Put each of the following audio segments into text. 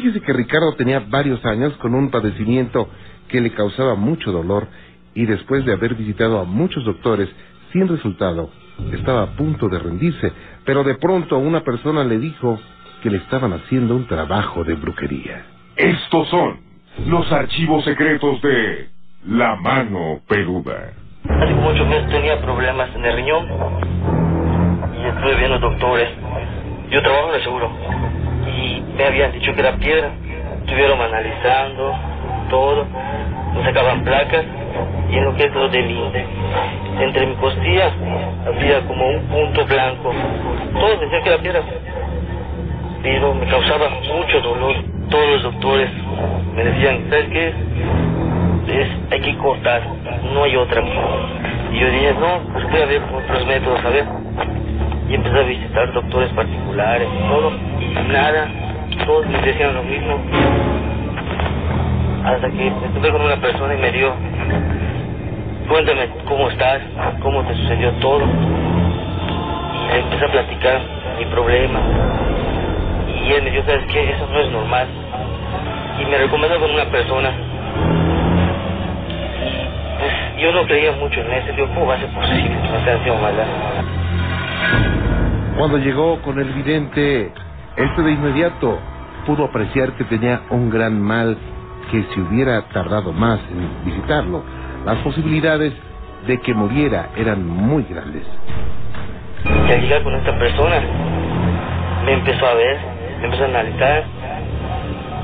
Fíjese que Ricardo tenía varios años con un padecimiento que le causaba mucho dolor y después de haber visitado a muchos doctores sin resultado, estaba a punto de rendirse, pero de pronto una persona le dijo que le estaban haciendo un trabajo de brujería. Estos son los archivos secretos de La Mano Peluda. Hace muchos meses tenía problemas en el riñón y estuve viendo doctores. Yo trabajo en el seguro me habían dicho que era piedra. Estuvieron analizando todo, me sacaban placas y en lo que es lo del INDE. Entre mi costilla había como un punto blanco. Todos decían que era piedra, pero me causaba mucho dolor. Todos los doctores me decían, ¿sabes qué? Es, hay que cortar, no hay otra. Y yo dije, no, pues voy a ver otros métodos, a ver. Y empecé a visitar doctores particulares todo, nada, todos me decían lo mismo. Hasta que estuve con una persona y me dio, cuéntame cómo estás, cómo te sucedió todo. Y empecé a platicar mi problema. Y él me dijo, ¿sabes qué? Eso no es normal. Y me recomendó con una persona. Y pues yo no creía mucho en eso. Digo, ¿cómo va a ser posible que me haciendo maldad? Cuando llegó con el vidente, este de inmediato pudo apreciar que tenía un gran mal que si hubiera tardado más en visitarlo, las posibilidades de que muriera eran muy grandes. Y al llegar con esta persona, me empezó a ver, me empezó a analizar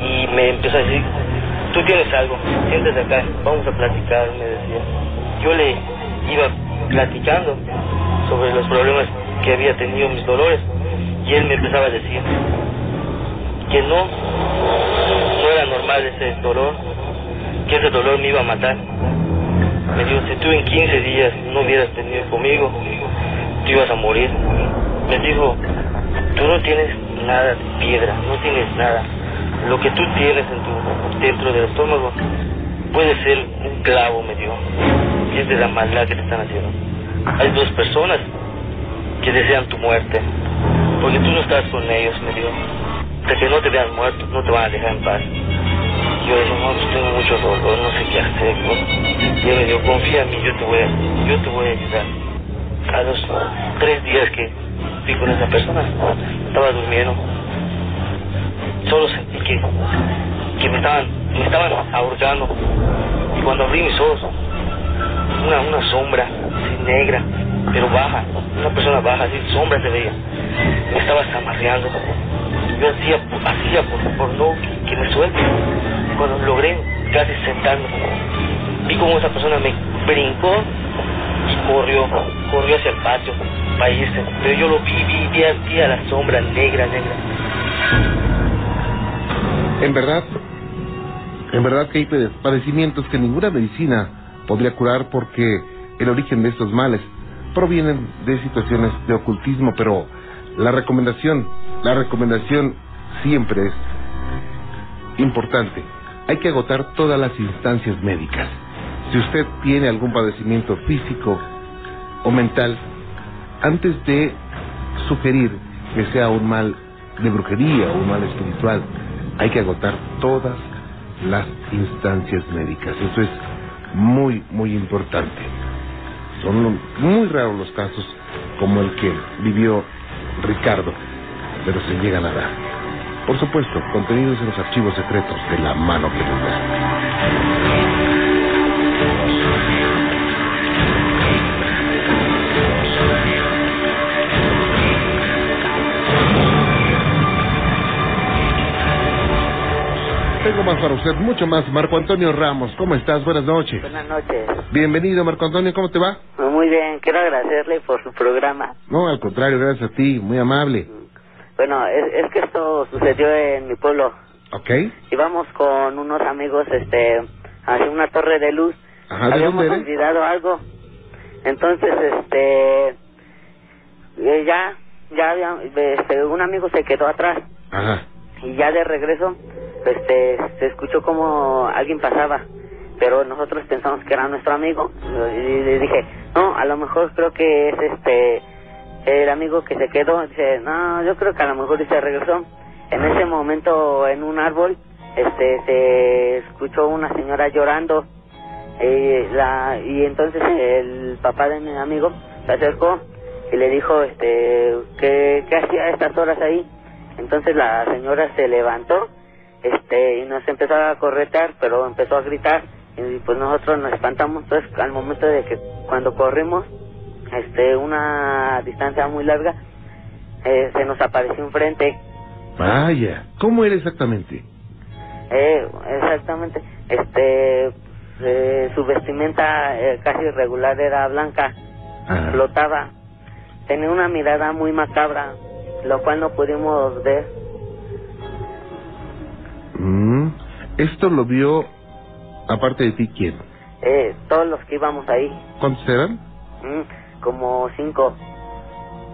y me empezó a decir, tú tienes algo, siéntate acá, vamos a platicar, me decía. Yo le iba platicando sobre los problemas que había tenido mis dolores y él me empezaba a decir que no, no era normal ese dolor, que ese dolor me iba a matar. Me dijo, si tú en 15 días no hubieras tenido conmigo, tú ibas a morir. Me dijo, tú no tienes nada de piedra, no tienes nada. Lo que tú tienes en tu, dentro del estómago puede ser un clavo, me dijo. Y es de la maldad que te están haciendo. Hay dos personas que desean tu muerte, porque tú no estás con ellos, me dijo. Hasta que no te vean muerto, no te van a dejar en paz. Yo dije, no, pues tengo mucho dolor, no sé qué hacer. ¿no? Y él me dijo, confía en mí, yo te voy a, yo te voy a ayudar. A los tres días que fui con esa persona, estaba durmiendo. Solo sentí que, que me estaban, me estaban ahorcando. Y cuando abrí mis ojos, una, una sombra negra, pero baja, una persona baja, así sombra se veía. Me estaba zamarreando. Yo hacía, hacía por, por no que, me suelte. Cuando logré casi sentarme, vi como esa persona me brincó y corrió, corrió hacia el patio para irse. Pero yo lo vi, vi, vi, vi a la sombra negra, negra. En verdad, en verdad que hay pade- padecimientos que ninguna medicina podría curar porque el origen de estos males provienen de situaciones de ocultismo, pero la recomendación, la recomendación siempre es importante. Hay que agotar todas las instancias médicas. Si usted tiene algún padecimiento físico o mental, antes de sugerir que sea un mal de brujería o un mal espiritual, hay que agotar todas las instancias médicas. Eso es muy, muy importante. Son muy raros los casos como el que vivió Ricardo, pero se llegan a dar. Por supuesto, contenidos en los archivos secretos de la mano peluda. Tengo más para usted, mucho más. Marco Antonio Ramos, ¿cómo estás? Buenas noches. Buenas noches. Bienvenido, Marco Antonio, ¿cómo te va? Muy bien, quiero agradecerle por su programa. No, al contrario, gracias a ti, muy amable. Bueno, es, es que esto sucedió en mi pueblo. ¿Ok? Íbamos con unos amigos este, hacia una torre de luz. Ajá, ¿de Habíamos dónde eres? olvidado algo. Entonces, este, eh, ya, ya había, este, un amigo se quedó atrás. Ajá. y ya de regreso este se escuchó como alguien pasaba pero nosotros pensamos que era nuestro amigo y le dije no a lo mejor creo que es este el amigo que se quedó dice no yo creo que a lo mejor se regresó En ese momento, en un árbol, este, se escuchó una señora llorando. eh, la, y entonces el papá de mi amigo se acercó y le dijo, este, ¿qué, hacía a estas horas ahí? Entonces la señora se levantó, este, y nos empezó a corretar, pero empezó a gritar, y pues nosotros nos espantamos, pues al momento de que cuando corrimos, este, una distancia muy larga, eh, se nos apareció enfrente, Vaya, ¿cómo era exactamente? eh, exactamente, este, eh, su vestimenta eh, casi irregular era blanca, Ajá. flotaba, tenía una mirada muy macabra, lo cual no pudimos ver. Mm, Esto lo vio, aparte de ti, ¿quién? Eh, todos los que íbamos ahí, ¿Cuántos eran? mm, como cinco.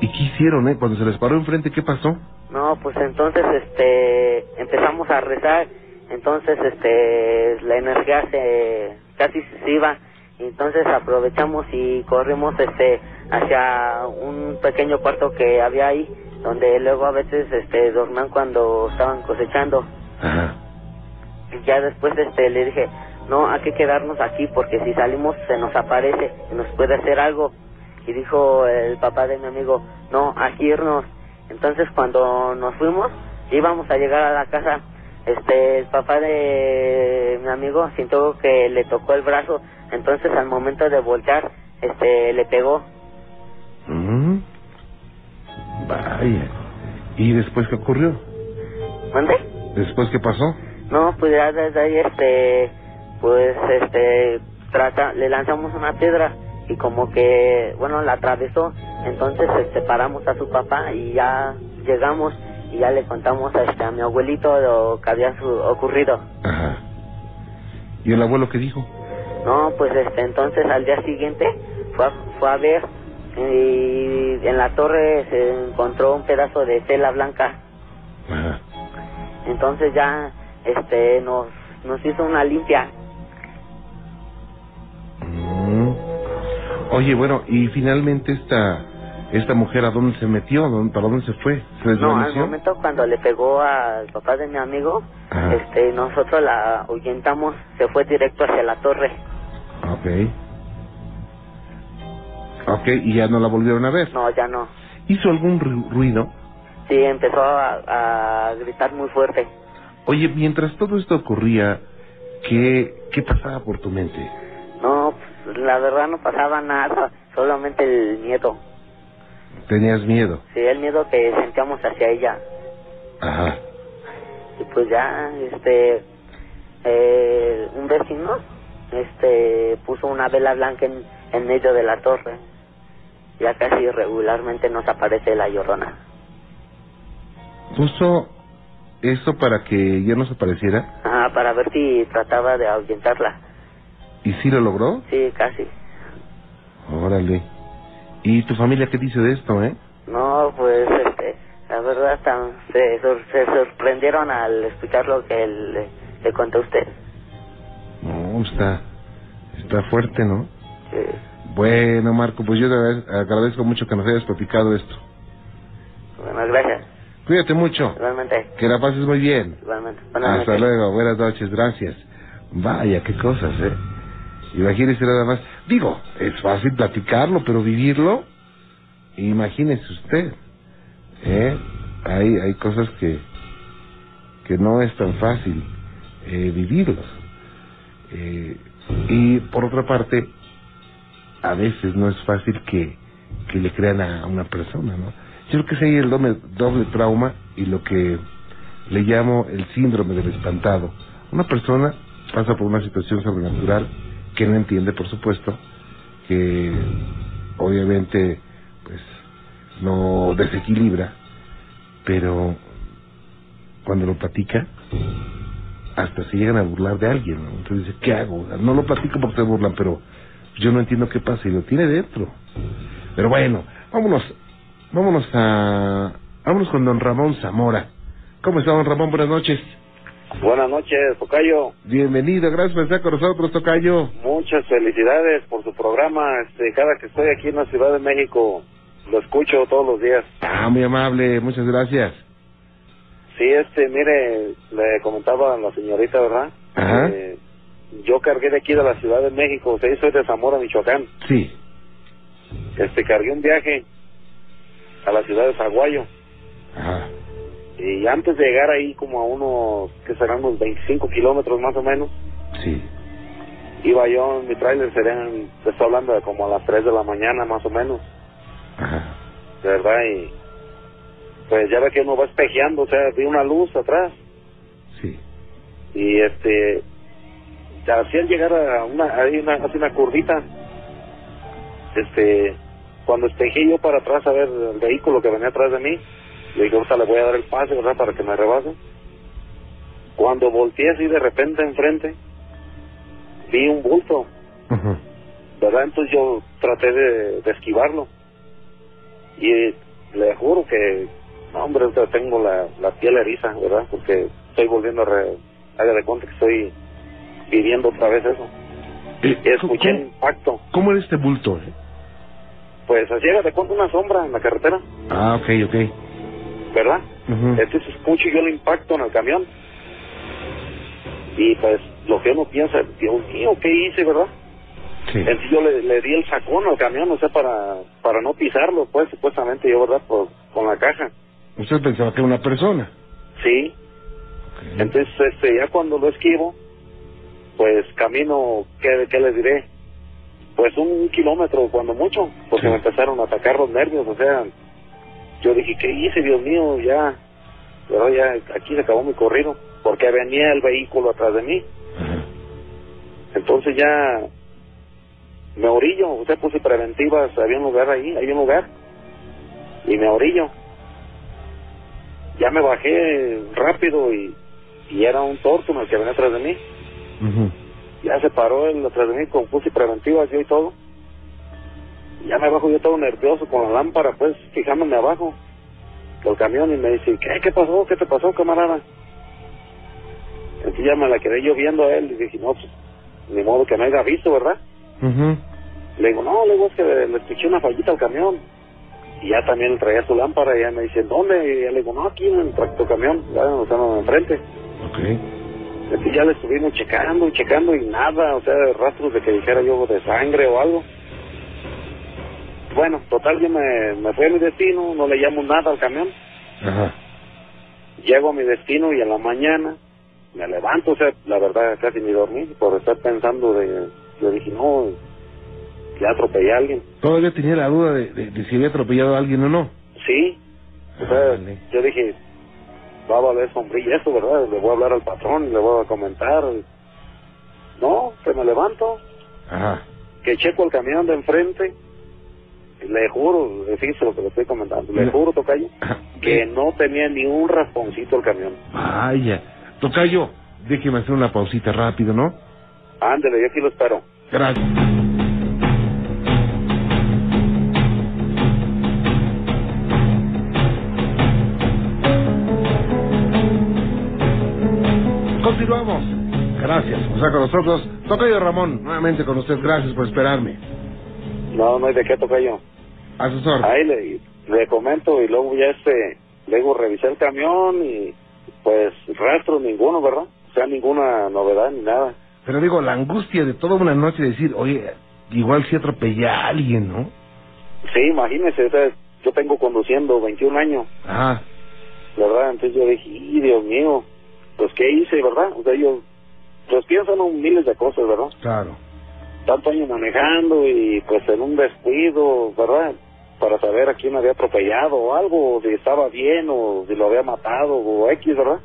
¿Y qué hicieron, eh? Cuando se les paró enfrente, ¿qué pasó? No, pues entonces este empezamos a rezar, entonces este la energía se casi se iba, entonces aprovechamos y corrimos este hacia un pequeño cuarto que había ahí, donde luego a veces este dormían cuando estaban cosechando. Ajá. Y ya después este le dije, "No, hay que quedarnos aquí porque si salimos se nos aparece y nos puede hacer algo." Y dijo el papá de mi amigo, "No, aquí irnos." Entonces cuando nos fuimos, íbamos a llegar a la casa, este, el papá de mi amigo sintió que le tocó el brazo, entonces al momento de voltear, este, le pegó. Mm. Vaya. ¿Y después qué ocurrió? ¿Mande? ¿Después qué pasó? No, pues ya desde ahí, este, pues, este, trata, le lanzamos una piedra y como que, bueno, la atravesó, entonces, este, paramos a su papá y ya llegamos y ya le contamos a, este, a mi abuelito lo que había su- ocurrido. Ajá. ¿Y el abuelo qué dijo? No, pues, este, entonces al día siguiente fue a, fue a ver y en la torre se encontró un pedazo de tela blanca Ajá. entonces ya este nos nos hizo una limpia Oye, bueno, y finalmente esta esta mujer a dónde se metió, ¿Dónde- para dónde se fue, se no al desvaneció. momento cuando le pegó al papá de mi amigo Ajá. este nosotros la ahuyentamos se fue directo hacia la torre Ok. Ok, y ya no la volvieron a ver. no ya no ¿Hizo algún ru- ruido? sí empezó a, a gritar muy fuerte Oye, mientras todo esto ocurría, ¿qué, qué pasaba por tu mente? La verdad no pasaba nada solamente el miedo ¿Tenías miedo? sí el miedo que sentíamos hacia ella Ajá. y pues ya este eh, un vecino este puso una vela blanca en, en medio de la torre ya casi regularmente nos aparece la llorona ¿Puso eso para que ya no se apareciera? ah para ver si trataba de ahuyentarla ¿Y sí lo logró? sí casi Órale. ¿Y tu familia qué dice de esto, eh? no pues este la verdad tan, se, se sorprendieron al escuchar lo que le, le conté a usted No, está, está fuerte, ¿no? Sí. Bueno, Marco, pues yo te agrade- agradezco mucho que nos hayas platicado esto. bueno gracias Cuídate mucho. igualmente Que la pases muy bien. igualmente Buenas Hasta noches. luego. Buenas noches. Gracias. Vaya, qué cosas, ¿eh? Imagínese nada más. Digo, es fácil platicarlo, pero vivirlo, imagínese usted. ¿Eh? Hay, hay cosas que, que no es tan fácil eh, vivirlos. Eh, y por otra parte, a veces no es fácil que, que le crean a una persona, ¿no? Yo creo que es ahí el doble, doble trauma y lo que le llamo el síndrome del espantado. Una persona pasa por una situación sobrenatural que no entiende, por supuesto, que obviamente pues lo desequilibra, pero cuando lo platica, hasta se llegan a burlar de alguien, ¿no? Entonces dice, ¿qué hago? No lo platico porque se burlan, pero yo no entiendo qué pasa y lo tiene dentro. Pero bueno, vámonos, vámonos a, vámonos con don Ramón Zamora. ¿Cómo está don Ramón? Buenas noches. Buenas noches, Tocayo. Bienvenido, gracias por estar con nosotros, Tocayo. Muchas felicidades por su programa. Este, cada que estoy aquí en la Ciudad de México, lo escucho todos los días. Ah, muy amable, muchas gracias. Sí, este, mire, le comentaba a la señorita, ¿verdad? Ajá. Eh, yo cargué de aquí de la Ciudad de México, o sea, yo soy de Zamora, Michoacán. Sí. Este, cargué un viaje a la ciudad de Zaguayo. Ajá. Y antes de llegar ahí, como a unos, que serán unos 25 kilómetros más o menos, Sí. iba yo en mi tráiler, serían, te estoy hablando de como a las 3 de la mañana más o menos, Ajá. de verdad, y pues ya ve que uno va espejeando, o sea, vi una luz atrás, Sí. y este, hacían llegar a una, hay una, hace una curvita, este, cuando espejé yo para atrás a ver el vehículo que venía atrás de mí, le dije, ahorita le voy a dar el pase, ¿verdad?, para que me rebase. Cuando volteé así de repente enfrente, vi un bulto. ¿verdad? Entonces yo traté de, de esquivarlo. Y le juro que, no, hombre, ahorita tengo la, la piel eriza, ¿verdad? Porque estoy volviendo a... Re, haga de cuenta que estoy viviendo otra vez eso. Eh, Escuché el ¿cómo, impacto. ¿Cómo era este bulto? eh? Pues así haga de cuenta una sombra en la carretera, Ah, ok, ok. ¿Verdad? Entonces escucho yo el impacto en el camión. Y pues lo que uno piensa, Dios mío, ¿qué hice, verdad? Sí. Entonces yo le, le di el sacón al camión, o sea, para, para no pisarlo, pues supuestamente yo, ¿verdad? Por, con la caja. Usted pensaba que era una persona. Sí. Entonces, este, ya cuando lo esquivo, pues camino, ¿qué, qué les diré? Pues un kilómetro, cuando mucho, porque Sí. me empezaron a atacar los nervios, o sea, yo dije, ¿qué hice, Dios mío? Ya, pero ya aquí se acabó mi corrido, porque venía el vehículo atrás de mí. Ajá. Entonces ya me orillo, o sea, puse preventivas, había un lugar ahí, hay un lugar, y me orillo. Ya me bajé rápido y, y era un torto el que venía atrás de mí. Ya se paró él atrás de mí con puse preventivas yo y todo. Ya me bajo yo todo nervioso con la lámpara, pues fijándome abajo del camión y me dice, ¿qué, qué pasó? ¿Qué te pasó, camarada? Entonces ya me la quedé yo viendo a él y dije, no, pues, ni modo que me haya visto, ¿verdad? Le digo, no, le digo, es que le, le escuché una fallita al camión. Y ya también traía su lámpara y ya me dice, ¿dónde? Y ya le digo, no, aquí en el tractocamión, ya o sea, no, enfrente. Ok. Entonces ya le estuvimos checando y checando y nada, o sea, rastros de que dijera yo de sangre o algo. Bueno, total, yo me, me fui a mi destino, no le llamo nada al camión. Ajá. Llego a mi destino y en la mañana me levanto, o sea, la verdad casi ni dormí por estar pensando de, yo dije, no, ya atropellé a alguien. Todavía tenía la duda de, de- de si había atropellado a alguien o no. Sí, o sea, yo dije, va a valer sombrilla esto, ¿verdad? Le voy a hablar al patrón, le voy a comentar. No, que me levanto, Ajá. que checo el camión de enfrente, le juro, fíjese lo que le estoy comentando, le juro, Tocayo, que no tenía ni un rasponcito el camión. Vaya. Tocayo, déjeme hacer una pausita rápido, ¿no? Ándele, yo aquí lo espero. Gracias. Continuamos. Gracias. O sea, con nosotros, Tocayo Ramón, nuevamente con usted. Gracias por esperarme. No, no hay de qué, Tocayo. A sus órdenes. Ahí le, le comento y luego ya este, luego revisé el camión y pues rastro ninguno, ¿verdad? O sea, ninguna novedad ni nada. Pero digo, la angustia de toda una noche decir, oye, igual si atropellé a alguien, ¿no? Sí, imagínese, o sea, yo tengo conduciendo 21 años, Ajá. ¿verdad? Entonces yo dije, "Y, Dios mío, pues ¿qué hice, verdad? O sea, yo, pues pienso en miles de cosas, ¿verdad? Claro. Tanto años manejando y pues en un descuido, ¿verdad? Para saber a quién había atropellado o algo, si estaba bien o si lo había matado o X, ¿verdad?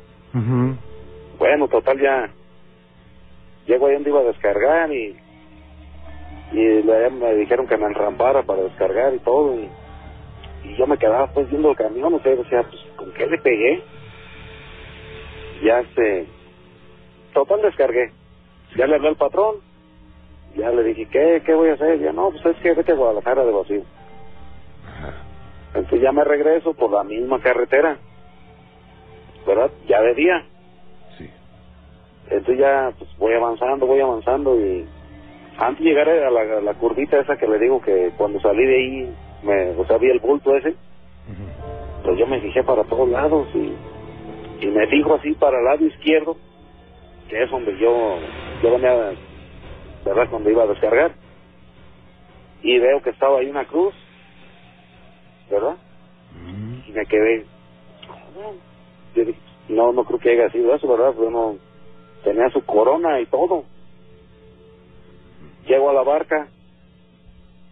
Bueno, total ya, llego ahí donde iba a descargar y, y le- me dijeron que me enrampara para descargar y todo y, y yo me quedaba pues viendo el camión, o sea, decía, pues, ¿con qué le pegué? Ya este, total descargué, ya le hablé al patrón, ya le dije, ¿qué, qué voy a hacer? Ya no, pues es que vete a Guadalajara de vacío. Entonces ya me regreso por la misma carretera, ¿verdad? Ya de día. Sí. Entonces ya pues voy avanzando, voy avanzando y antes de llegar a la, a la curvita esa que le digo que cuando salí de ahí, me, o sea, vi el bulto ese, Ujú. pues yo me fijé para todos lados y y me fijo así para el lado izquierdo, que es donde yo, yo venía, ¿verdad? Cuando iba a descargar. Y veo que estaba ahí una cruz, ¿verdad? Y me quedé, yo dije, no, no creo que haya sido eso, ¿verdad? Pues no, tenía su corona y todo. Llego a la barca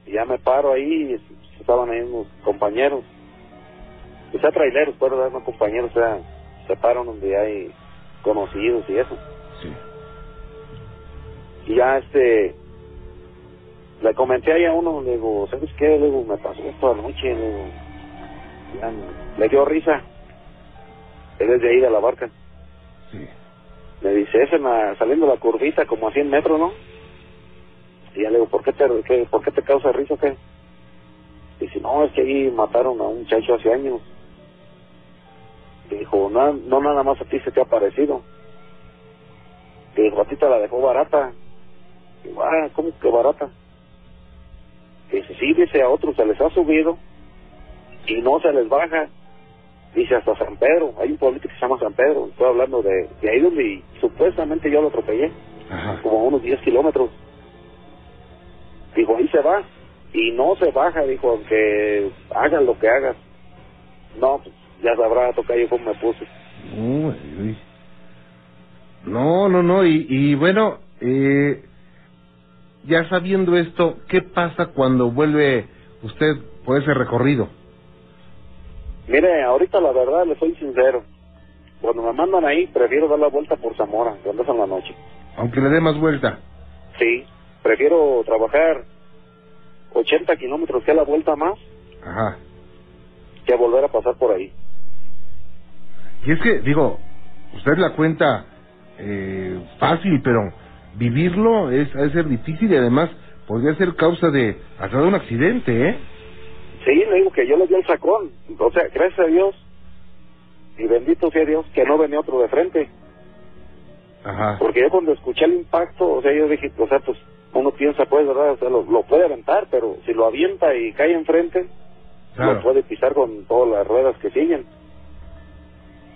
y ya me paro ahí y estaban ahí unos compañeros. O sea, traileros, pues, ¿verdad? No compañeros, o sea, se paran donde hay conocidos y eso. Sí. Y ya este, le comenté ahí a uno, le digo, ¿sabes qué? Le digo, me pasó esto anoche, le digo, ya me- le dio risa. Él es de ahí de la barca. Sí. Me dice, es en la- saliendo la curvita como a 100 metros, ¿no? Y ya le digo, ¿por qué te, qué, ¿por qué te causa risa o qué? Dice, no, es que ahí mataron a un muchacho hace años. Dijo, no, no nada más a ti se te ha parecido. Dijo, a ti te la dejó barata. Digo, ah, ¿cómo que barata? Dice, sí, dice, a otros se les ha subido y no se les baja. Dice, hasta San Pedro, hay un pueblito que se llama San Pedro, estoy hablando de, de ahí donde supuestamente yo lo atropellé, Ajá. como a unos 10 kilómetros. Dijo, ahí se va, y no se baja, dijo, aunque hagas lo que hagas. No, pues ya sabrá tocar yo cómo me puse. Uy, uy. No, no, no, y, y bueno, eh, ya sabiendo esto, ¿qué pasa cuando vuelve usted por ese recorrido? Mire, ahorita la verdad, le soy sincero. Cuando me mandan ahí, prefiero dar la vuelta por Zamora, cuando es en la noche. Aunque le dé más vuelta. Sí, prefiero trabajar 80 kilómetros que a la vuelta más Ajá. que volver a pasar por ahí. Y es que, digo, usted la cuenta eh, fácil, pero vivirlo es, ha de ser difícil y además podría ser causa de hasta de un accidente, ¿eh? Sí, le digo que yo le di el sacón. O sea, gracias a Dios y bendito sea Dios que no venía otro de frente. Ajá. Porque yo cuando escuché el impacto, o sea, yo dije, o sea, pues uno piensa, pues, ¿verdad? O sea, lo, lo puede aventar, pero si lo avienta y cae enfrente, Claro. lo puede pisar con todas las ruedas que siguen.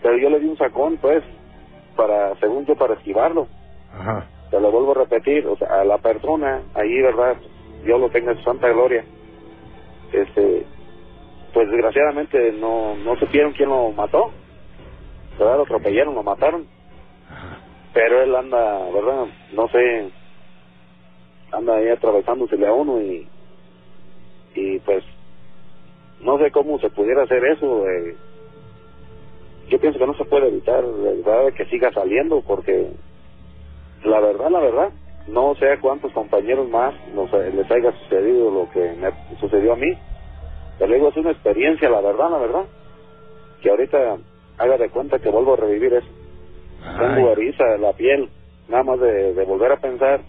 Pero yo le di un sacón, pues, para, según yo, para esquivarlo. Ajá. Te lo vuelvo a repetir, o sea, a la persona, ahí, ¿verdad? Dios lo tenga en su santa gloria. Este, pues desgraciadamente no, no supieron quién lo mató. ¿Verdad? Lo atropellaron, lo mataron. Pero él anda, ¿verdad? No sé, anda ahí atravesándosele a uno y, y pues, no sé cómo se pudiera hacer eso. eh. Yo pienso que no se puede evitar, ¿verdad? Que siga saliendo porque la verdad, la verdad, no sé a cuántos compañeros más nos, eh, les haya sucedido lo que me sucedió a mí. Pero digo, es una experiencia, la verdad, la verdad, que ahorita haga de cuenta que vuelvo a revivir eso. Tengo Ay. eriza en la piel, nada más de, de volver a pensar.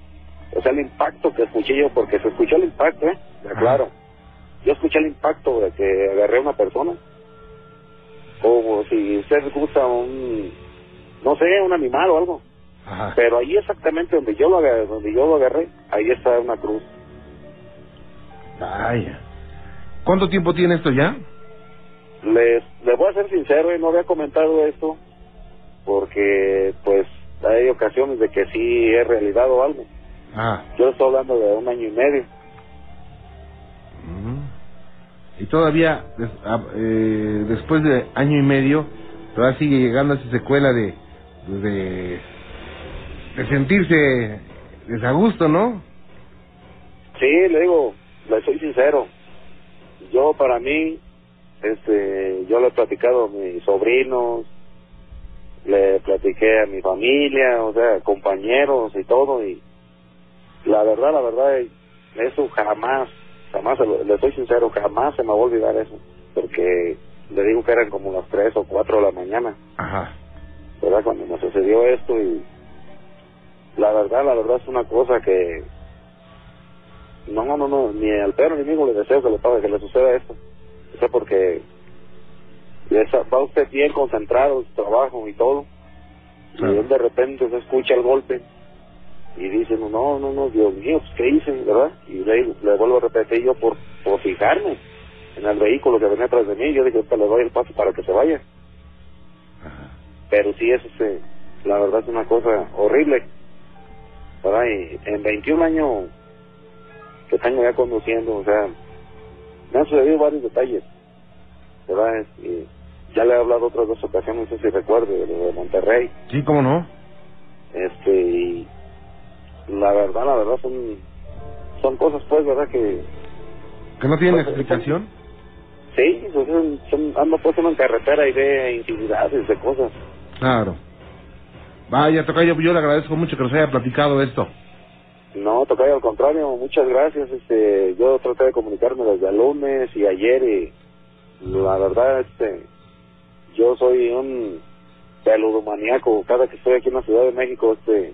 O sea, el impacto que escuché yo, porque se escuchó el impacto, ¿eh? Claro. Yo escuché el impacto de que agarré a una persona. O si usted gusta un, no sé, un animal o algo. Ajá. Pero ahí exactamente donde yo lo agarré, donde yo lo agarré, ahí está una cruz. Vaya. ¿Cuánto tiempo tiene esto ya? Les, les voy a ser sincero, y no había comentado esto porque pues hay ocasiones de que sí he realizado algo. Ah. Yo estoy hablando de un año y medio. Mm. Y todavía, ah, eh, después de año y medio, todavía sigue llegando esa secuela de, de, de sentirse desagusto, ¿no? Sí, le digo, le soy sincero. Yo para mí, este, yo le he platicado a mis sobrinos, le platiqué a mi familia, o sea, compañeros y todo, y la verdad, la verdad, eso jamás, jamás, le soy sincero, jamás se me va a olvidar eso, porque le digo que eran como las 3 o 4 de la mañana, Ajá. ¿verdad? Cuando me sucedió esto y la verdad, la verdad es una cosa que no, no, no, ni al perro ni amigo le deseo que le pase, que le suceda esto. O sea, porque va usted bien concentrado en su trabajo y todo, Claro. y él de repente se escucha el golpe y dice, no, no, no, no, Dios mío, pues, ¿qué hice, verdad? Y le, le vuelvo a repetir yo por, por fijarme en el vehículo que venía atrás de mí, yo dije, ahorita le doy el paso para que se vaya. pero sí es, este, la verdad es una cosa horrible, ¿verdad? Y en 21 años que tengo ya conduciendo, o sea, me han sucedido varios detalles, ¿verdad? Y ya le he hablado otras dos ocasiones, no sé si recuerde, de de Monterrey, Sí, ¿cómo no? este, y la verdad, la verdad son, son cosas pues, ¿verdad? Que ¿Que no tiene explicación? sí, pues, son, son, ando pues en carretera y ve intimidades de cosas. Claro. Vaya, Tocayo, yo le agradezco mucho que nos haya platicado esto. No, tocayo, al contrario, muchas gracias. Este, yo traté de comunicarme desde el lunes y ayer y la verdad, este, yo soy un peludomaniaco. Cada que estoy aquí en la Ciudad de México, este,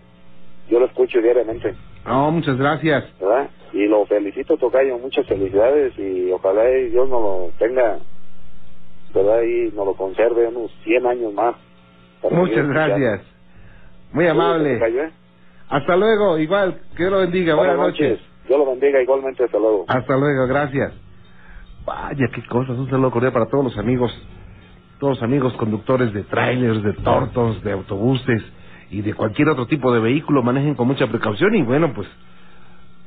yo lo escucho diariamente, No, muchas gracias. ¿verdad? Y lo felicito, tocayo, muchas felicidades y ojalá Dios nos lo tenga, ¿verdad? Y nos lo conserve unos 100 años más. Muchas gracias. Muy Cuídate, amable. Hasta luego, igual, que Dios lo bendiga. Buenas noches. Dios lo bendiga igualmente, hasta luego. Hasta luego, gracias. Vaya, qué cosas. Un saludo cordial para todos los amigos, todos los amigos conductores de trailers, de tortos, de autobuses y de cualquier otro tipo de vehículo. Manejen con mucha precaución y bueno, pues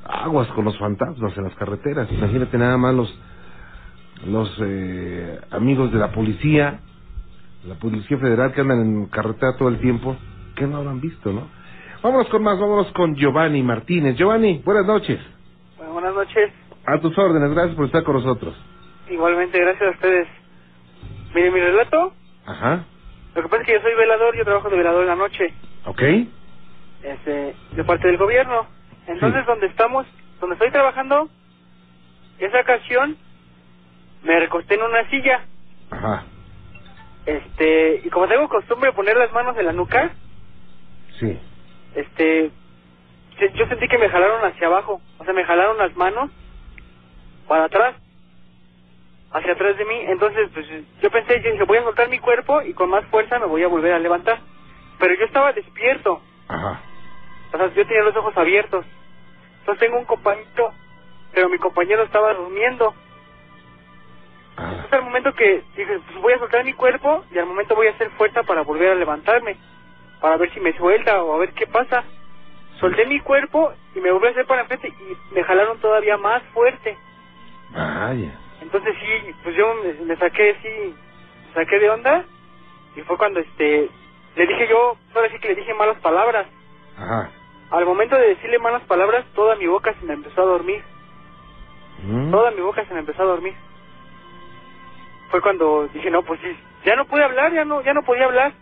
aguas con los fantasmas en las carreteras. Imagínate nada más los, los eh, amigos de la policía, la Policía Federal que andan en carretera todo el tiempo. Que no habrán visto, no? Vámonos con más, vámonos con Giovanni Martínez. Giovanni, buenas noches. Bueno, buenas noches. A tus órdenes, gracias por estar con nosotros. Igualmente, gracias a ustedes. Mire, mi relato, Ajá, lo que pasa es que yo soy velador, yo trabajo de velador en la noche, ok. este, de parte del gobierno. Entonces, Sí. donde estamos, donde estoy trabajando, esa ocasión, me recosté en una silla, Ajá, este, y como tengo costumbre de poner las manos en la nuca, sí. este, yo sentí que me jalaron hacia abajo, o sea, me jalaron las manos para atrás, hacia atrás de mí, entonces, pues, yo pensé, yo dije, voy a soltar mi cuerpo y con más fuerza me voy a volver a levantar, pero yo estaba despierto, Ajá, o sea, yo tenía los ojos abiertos, entonces tengo un compañero, pero mi compañero estaba durmiendo, ajá. entonces al momento que dije, pues voy a soltar mi cuerpo y al momento voy a hacer fuerza para volver a levantarme, para ver si me suelta o a ver qué pasa. Solté mi cuerpo y me volví a hacer para enfrente y me jalaron todavía más fuerte. Vaya. Entonces sí, pues yo me, me saqué, sí, me saqué de onda y fue cuando este, le dije yo, ahora sí que le dije malas palabras. Ajá. Al momento de decirle malas palabras, toda mi boca se me empezó a dormir. Mm. Toda mi boca se me empezó a dormir. Fue cuando dije, no, pues sí, ya no pude hablar, ya no, ya no podía hablar.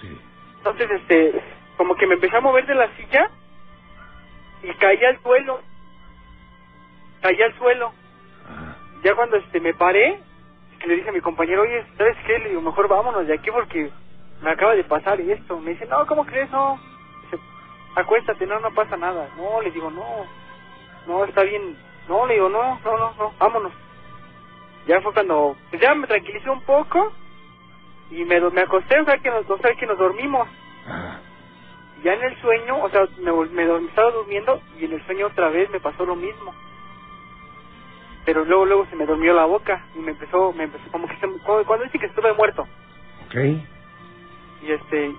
Sí. Entonces, este, como que me empecé a mover de la silla y caí al suelo. Caí al suelo. Ajá. Ya cuando este me paré, que le dije a mi compañero, oye, ¿sabes qué? Le digo, mejor vámonos de aquí porque me acaba de pasar esto. Me dice, no, ¿cómo crees? No. Dice, acuéstate, no, no pasa nada. No, le digo, no, no, está bien. No, le digo, no, no, no, no, vámonos. Ya fue cuando, pues ya me tranquilicé un poco y me, me acosté, o sea, que nos, o sea, que nos dormimos. Ajá. Ya en el sueño, o sea, me, me, me estaba durmiendo y en el sueño otra vez me pasó lo mismo. Pero luego, luego se me durmió la boca y me empezó, me empezó como que se, como cuando dice que estuve muerto. Ok. Y este,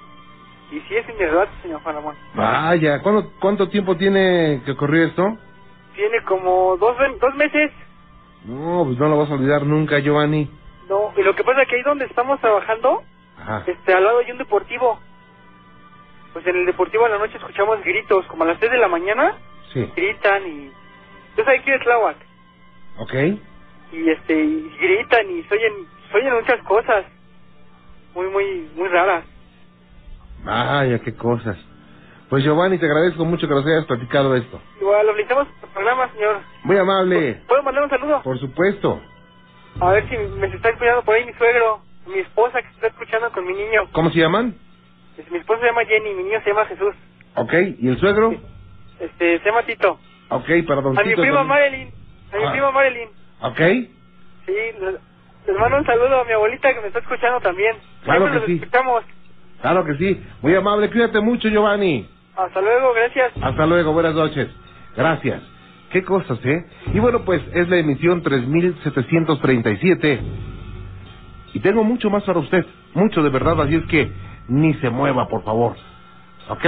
y sí es verdad, señor Juan Ramón. Vaya, ¿cuánto, ¿cuánto tiempo tiene que ocurrir esto? Tiene como dos, dos meses. No, pues no lo vas a olvidar nunca, Giovanni. No, y lo que pasa es que ahí donde estamos trabajando, Ajá. este, al lado hay un deportivo. Pues en el deportivo a la noche escuchamos gritos, como a las 3 de la mañana, Sí. gritan y... Yo soy aquí de Tláhuac. Ok. y este y gritan y se oyen, se oyen muchas cosas muy muy muy raras Vaya, qué cosas. Pues Giovanni, te agradezco mucho que nos hayas platicado esto. igual lo felicitamos el programa señor Muy amable. puedo mandar un saludo Por supuesto. A ver si me está escuchando por ahí mi suegro mi esposa que se está escuchando con mi niño ¿Cómo se llaman? Mi esposa se llama Jenny mi niño se llama Jesús Ok. ¿Y el suegro? este se llama Tito Ok, para don a mi prima. Marilyn a mi Ah. prima Marilyn Ok. sí le- les mando un saludo a mi abuelita que me está escuchando también Claro Siempre que sí. escuchamos Claro que sí. Muy amable. Cuídate mucho, Giovanni. hasta luego gracias Hasta luego, buenas noches. Gracias. Qué cosas, ¿eh? Y bueno, pues es la emisión 3737. Y tengo mucho más para usted, mucho de verdad, así es que ni se mueva, por favor. ¿Ok?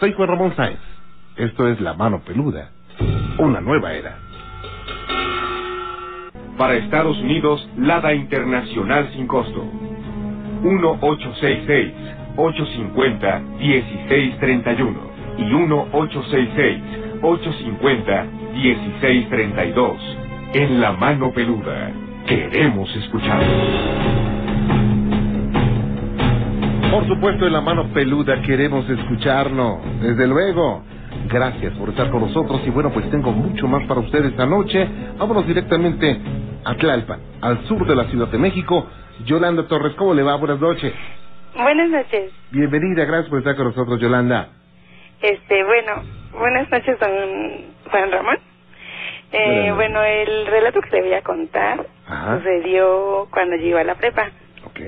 Soy Juan Ramón Sáenz. Esto es La Mano Peluda, una nueva era. Para Estados Unidos, Lada Internacional sin costo. 1-866-850-1631 y 1-866-850-1632. En la mano peluda, queremos escuchar. Por supuesto, en la mano peluda queremos escucharnos. Desde luego. Gracias por estar con nosotros y bueno, pues tengo mucho más para ustedes esta noche. Vámonos directamente a Tlalpan, al sur de la Ciudad de México. Yolanda Torres, ¿cómo le va? Buenas noches. Buenas noches. Bienvenida, gracias por estar con nosotros, Yolanda. Este, bueno, buenas noches, don Juan Ramón. Eh, bueno, el relato que le voy a contar Ajá. sucedió cuando yo iba a la prepa. Ok.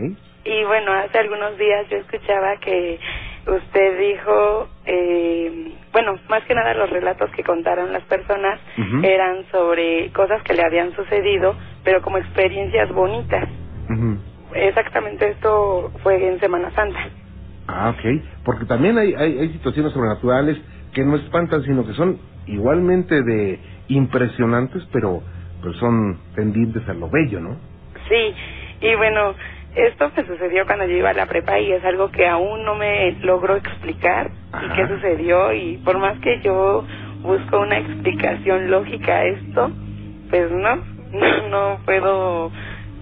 Y bueno, hace algunos días yo escuchaba que usted dijo, eh, bueno, más que nada los relatos que contaron las personas eran sobre cosas que le habían sucedido, pero como experiencias bonitas. Exactamente esto fue en Semana Santa. Ah, ok. Porque también hay, hay, hay situaciones sobrenaturales que no espantan, sino que son igualmente de impresionantes, pero, pero son tendientes a lo bello, ¿no? Sí, y bueno, esto me sucedió cuando yo iba a la prepa y es algo que aún no me logro explicar Ajá. y qué sucedió y por más que yo busco una explicación lógica a esto, pues no, no, no puedo,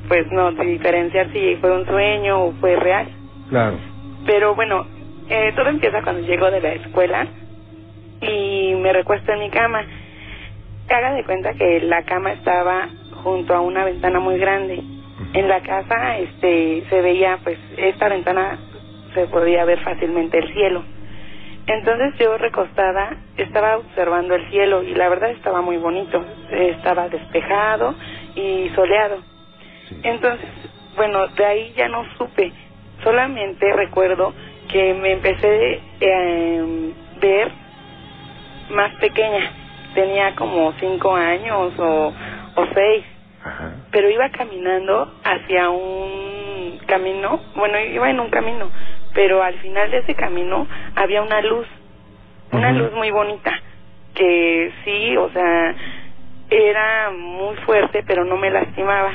pues no diferenciar si fue un sueño o fue real. Claro. Pero bueno, eh, todo empieza cuando llego de la escuela y me recuesto en mi cama. Haga de cuenta que la cama estaba junto a una ventana muy grande. En la casa este se veía pues esta ventana se podía ver fácilmente el cielo. Entonces yo recostada estaba observando el cielo y la verdad estaba muy bonito, estaba despejado y soleado. Entonces, bueno, de ahí ya no supe, solamente recuerdo que me empecé a eh, ver más pequeña, tenía como cinco años o, o seis, Ajá. pero iba caminando hacia un camino, bueno, iba en un camino, pero al final de ese camino había una luz, una luz muy bonita, que sí, o sea, era muy fuerte, pero no me lastimaba.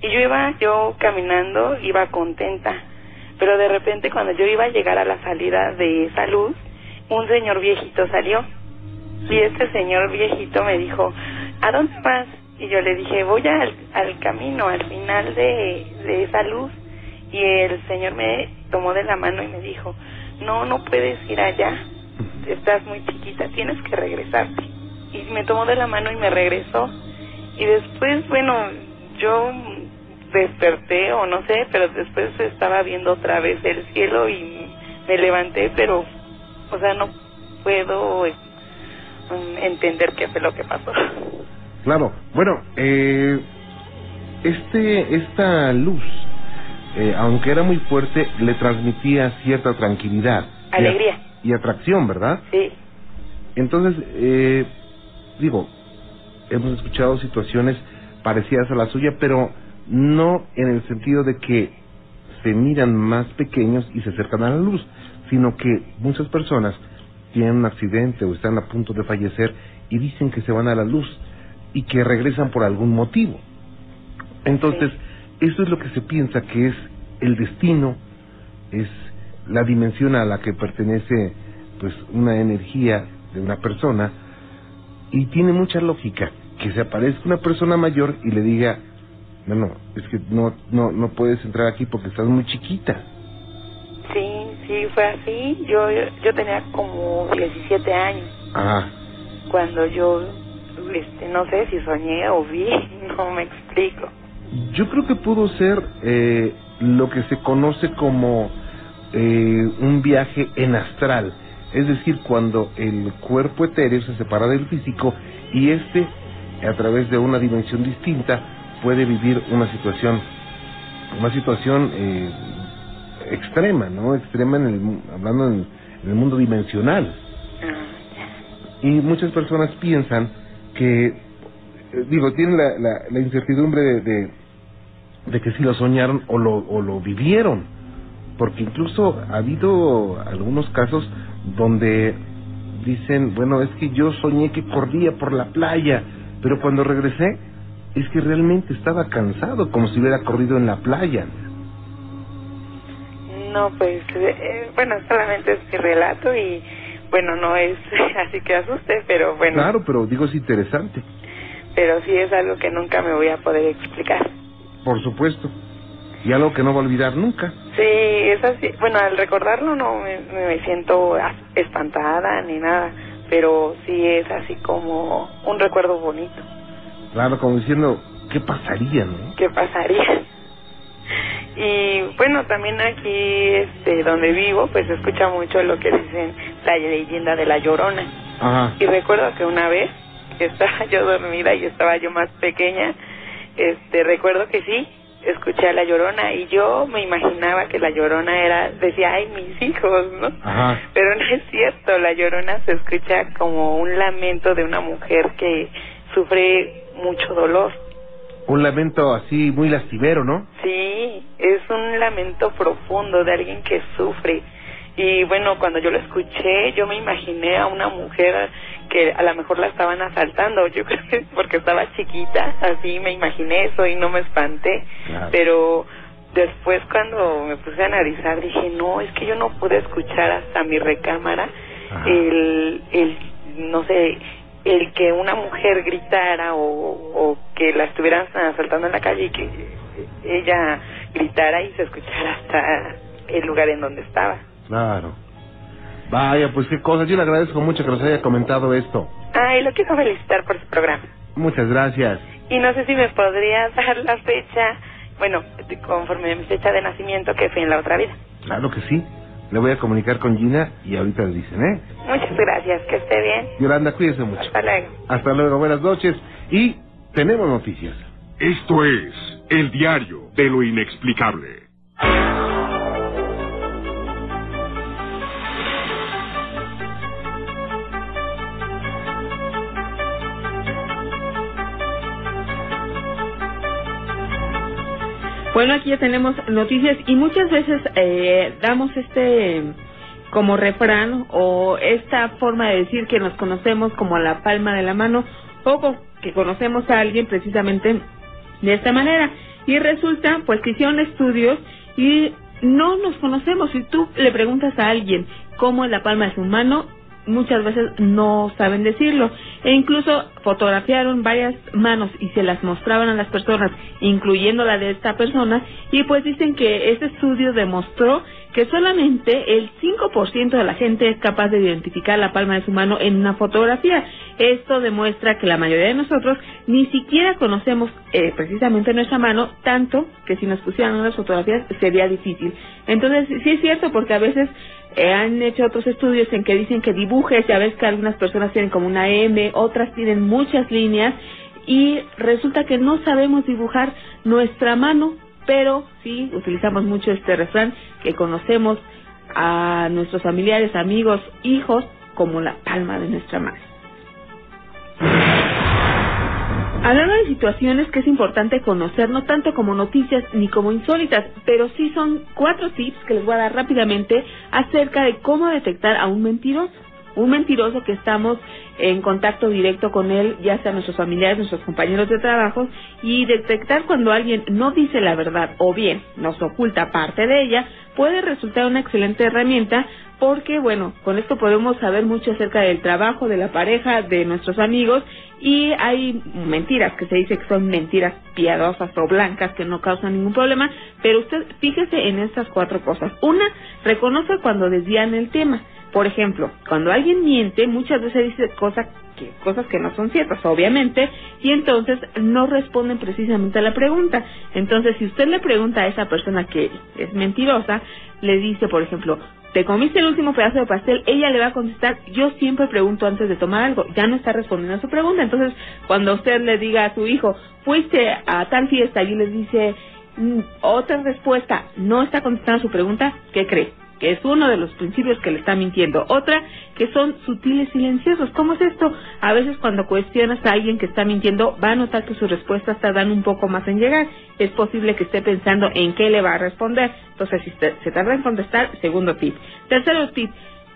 Y yo iba, yo caminando, iba contenta, pero de repente cuando yo iba a llegar a la salida de esa luz, un señor viejito salió. Y este señor viejito me dijo, ¿a dónde vas? Y yo le dije, voy al, al camino, al final de, de esa luz. Y el señor me tomó de la mano y me dijo, no, no puedes ir allá, estás muy chiquita, tienes que regresarte. Y me tomó de la mano y me regresó. Y después, bueno, yo desperté o no sé, pero después estaba viendo otra vez el cielo y me levanté, pero, o sea, no puedo eh, mm, entender qué fue lo que pasó. Claro. Bueno, eh, este, esta luz, eh, aunque era muy fuerte, le transmitía cierta tranquilidad. y a- Alegría. Y, atracción, ¿verdad? Sí, Entonces, eh, digo, hemos escuchado situaciones parecidas a la suya, pero no en el sentido de que se miran más pequeños y se acercan a la luz, sino que muchas personas tienen un accidente o están a punto de fallecer y dicen que se van a la luz y que regresan por algún motivo. Entonces, eso es lo que se piensa que es el destino, es la dimensión a la que pertenece pues una energía de una persona y tiene mucha lógica que se aparezca una persona mayor y le diga no no es que no no no puedes entrar aquí porque estás muy chiquita sí, sí, fue así. Yo, yo tenía como 17 años ah cuando yo, este, no sé si soñé o vi, no me explico. yo creo que pudo ser eh, lo que se conoce como eh, un viaje en astral es decir cuando el cuerpo etéreo se separa del físico y este a través de una dimensión distinta puede vivir una situación una situación eh, extrema no extrema en el hablando en, en el mundo dimensional. Y muchas personas piensan que eh, digo tienen la, la, la incertidumbre de, de de que si lo soñaron o lo o lo vivieron. Porque incluso ha habido algunos casos donde dicen, bueno, es que yo soñé que corría por la playa, pero cuando regresé es que realmente estaba cansado, como si hubiera corrido en la playa. No, pues, eh, bueno, solamente es mi relato y, bueno, no es así que asuste, pero bueno. Claro, pero digo, es interesante. Pero sí es algo que nunca me voy a poder explicar. Por supuesto. Y algo que no va a olvidar nunca. Sí, es así. Bueno, al recordarlo no me, me siento espantada ni nada, pero sí es así como un recuerdo bonito. Claro, como diciendo, ¿qué pasaría, no? ¿Qué pasaría? Y bueno, también aquí, este, donde vivo, pues se escucha mucho lo que dicen la leyenda de la llorona. Ajá. Y recuerdo que una vez que estaba yo dormida y estaba yo más pequeña, este, recuerdo que sí, escuché a la llorona y yo me imaginaba que la llorona era, decía, ay, mis hijos, ¿no? Ajá. Pero no es cierto, la llorona se escucha como un lamento de una mujer que sufre mucho dolor. Un lamento así muy lastimero, ¿no? Sí, es un lamento profundo de alguien que sufre. Y bueno, cuando yo lo escuché, yo me imaginé a una mujer que a lo mejor la estaban asaltando. Yo creo que porque estaba chiquita, así me imaginé eso y no me espanté. Claro. Pero después cuando me puse a analizar dije, no, es que yo no pude escuchar hasta mi recámara Ajá. el, el, no sé, el que una mujer gritara o, o que la estuvieran asaltando en la calle y que ella gritara y se escuchara hasta el lugar en donde estaba. Claro. Vaya, pues qué cosas. Yo le agradezco mucho que nos haya comentado esto. Ay, lo quiero felicitar por su programa. Muchas gracias. Y no sé si me podría dar la fecha, bueno, conforme a mi fecha de nacimiento que fue en la otra vida. Claro que sí. Le voy a comunicar con Gina y ahorita le dicen, ¿eh? Muchas gracias, que esté bien. Yolanda, cuídese mucho. Hasta luego. Hasta luego, buenas noches. Y tenemos noticias. Esto es el diario de lo inexplicable. Bueno, aquí ya tenemos noticias y muchas veces eh, damos este como refrán o esta forma de decir que nos conocemos como la palma de la mano o que conocemos a alguien precisamente de esta manera. Y resulta pues que hicieron estudios y no nos conocemos. Si tú le preguntas a alguien cómo es la palma de su mano, muchas veces no saben decirlo. E incluso fotografiaron varias manos y se las mostraban a las personas, incluyendo la de esta persona, y pues dicen que este estudio demostró que solamente el 5% de la gente es capaz de identificar la palma de su mano en una fotografía. Esto demuestra que la mayoría de nosotros ni siquiera conocemos eh, precisamente nuestra mano, tanto que si nos pusieran unas fotografías sería difícil. Entonces, sí es cierto, porque a veces eh, han hecho otros estudios en que dicen que dibujes, ya ves que algunas personas tienen como una M, otras tienen muchas líneas y resulta que no sabemos dibujar nuestra mano, pero sí utilizamos mucho este refrán que conocemos a nuestros familiares, amigos, hijos como la palma de nuestra mano. Hablando de situaciones que es importante conocer, no tanto como noticias ni como insólitas, pero sí son cuatro tips que les voy a dar rápidamente acerca de cómo detectar a un mentiroso. Un mentiroso que estamos en contacto directo con él, ya sea nuestros familiares, nuestros compañeros de trabajo, y detectar cuando alguien no dice la verdad o bien nos oculta parte de ella, puede resultar una excelente herramienta porque, bueno, con esto podemos saber mucho acerca del trabajo, de la pareja, de nuestros amigos, y hay mentiras que se dice que son mentiras piadosas o blancas que no causan ningún problema, pero usted fíjese en estas cuatro cosas. Una, reconoce cuando desvían el tema. Por ejemplo, cuando alguien miente, muchas veces dice cosas que, cosas que no son ciertas, obviamente, y entonces no responden precisamente a la pregunta. Entonces, si usted le pregunta a esa persona que es mentirosa, le dice, por ejemplo, ¿te comiste el último pedazo de pastel? Ella le va a contestar, yo siempre pregunto antes de tomar algo, ya no está respondiendo a su pregunta. Entonces, cuando usted le diga a su hijo, fuiste a tal fiesta y les dice mm, otra respuesta, no está contestando su pregunta, ¿qué cree? Que es uno de los principios que le está mintiendo. Otra, que son sutiles silenciosos. ¿Cómo es esto? A veces cuando cuestionas a alguien que está mintiendo, va a notar que sus respuestas tardan un poco más en llegar. Es posible que esté pensando en qué le va a responder. Entonces, si se tarda en contestar, segundo tip. Tercero tip,